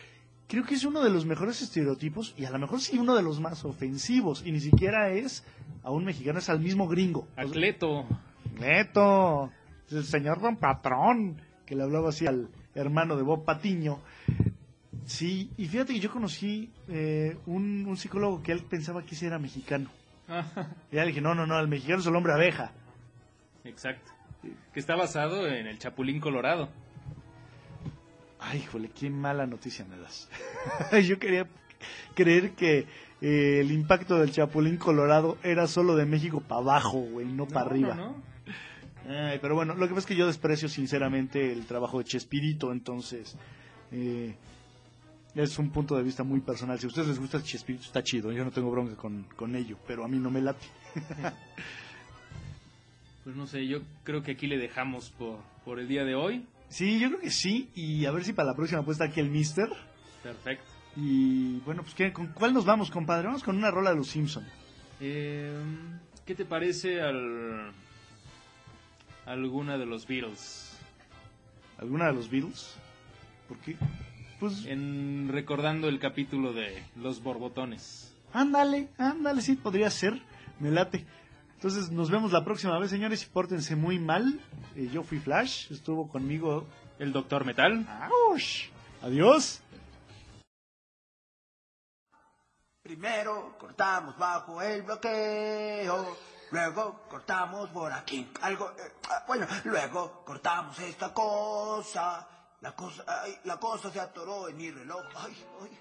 creo que es uno de los mejores estereotipos y a lo mejor sí uno de los más ofensivos. Y ni siquiera es a un mexicano, es al mismo gringo. O sea, Acleto. Neto, el señor Don Patrón, que le hablaba así al hermano de Bob Patiño. Sí, y fíjate que yo conocí eh, un, un psicólogo que él pensaba que ese era mexicano. Y ya le dije, no, no, no, el mexicano es el hombre abeja. Exacto. Que está basado en el Chapulín Colorado. Ay, híjole, qué mala noticia me das. yo quería creer que eh, el impacto del Chapulín Colorado era solo de México para abajo, güey, no, para arriba. No, no. Ay, pero bueno, lo que pasa es que yo desprecio sinceramente el trabajo de Chespirito, entonces eh, es un punto de vista muy personal. Si a ustedes les gusta Chespirito, está chido, yo no tengo bronca con, con ello, pero a mí no me late. Pues no sé, yo creo que aquí le dejamos por, por el día de hoy. Sí, yo creo que sí, y a ver si para la próxima puede estar aquí el Mister. Perfecto. Y bueno, pues ¿qué? ¿con cuál nos vamos, compadre? Vamos con una rola de los Simpson. Eh, ¿Qué te parece al alguna de los Beatles? ¿Alguna de los Beatles? ¿Por qué? Pues En recordando el capítulo de Los Borbotones. ándale, ándale, sí, podría ser, me late. Entonces nos vemos la próxima vez, señores, y pórtense muy mal. Eh, yo fui Flash, estuvo conmigo El Doctor Metal. ¡Auch! Adiós. Primero cortamos bajo el bloqueo, luego cortamos por aquí. Algo, eh, ah, bueno, luego cortamos esta cosa. La cosa, ay, la cosa se atoró en mi reloj. Ay, ay.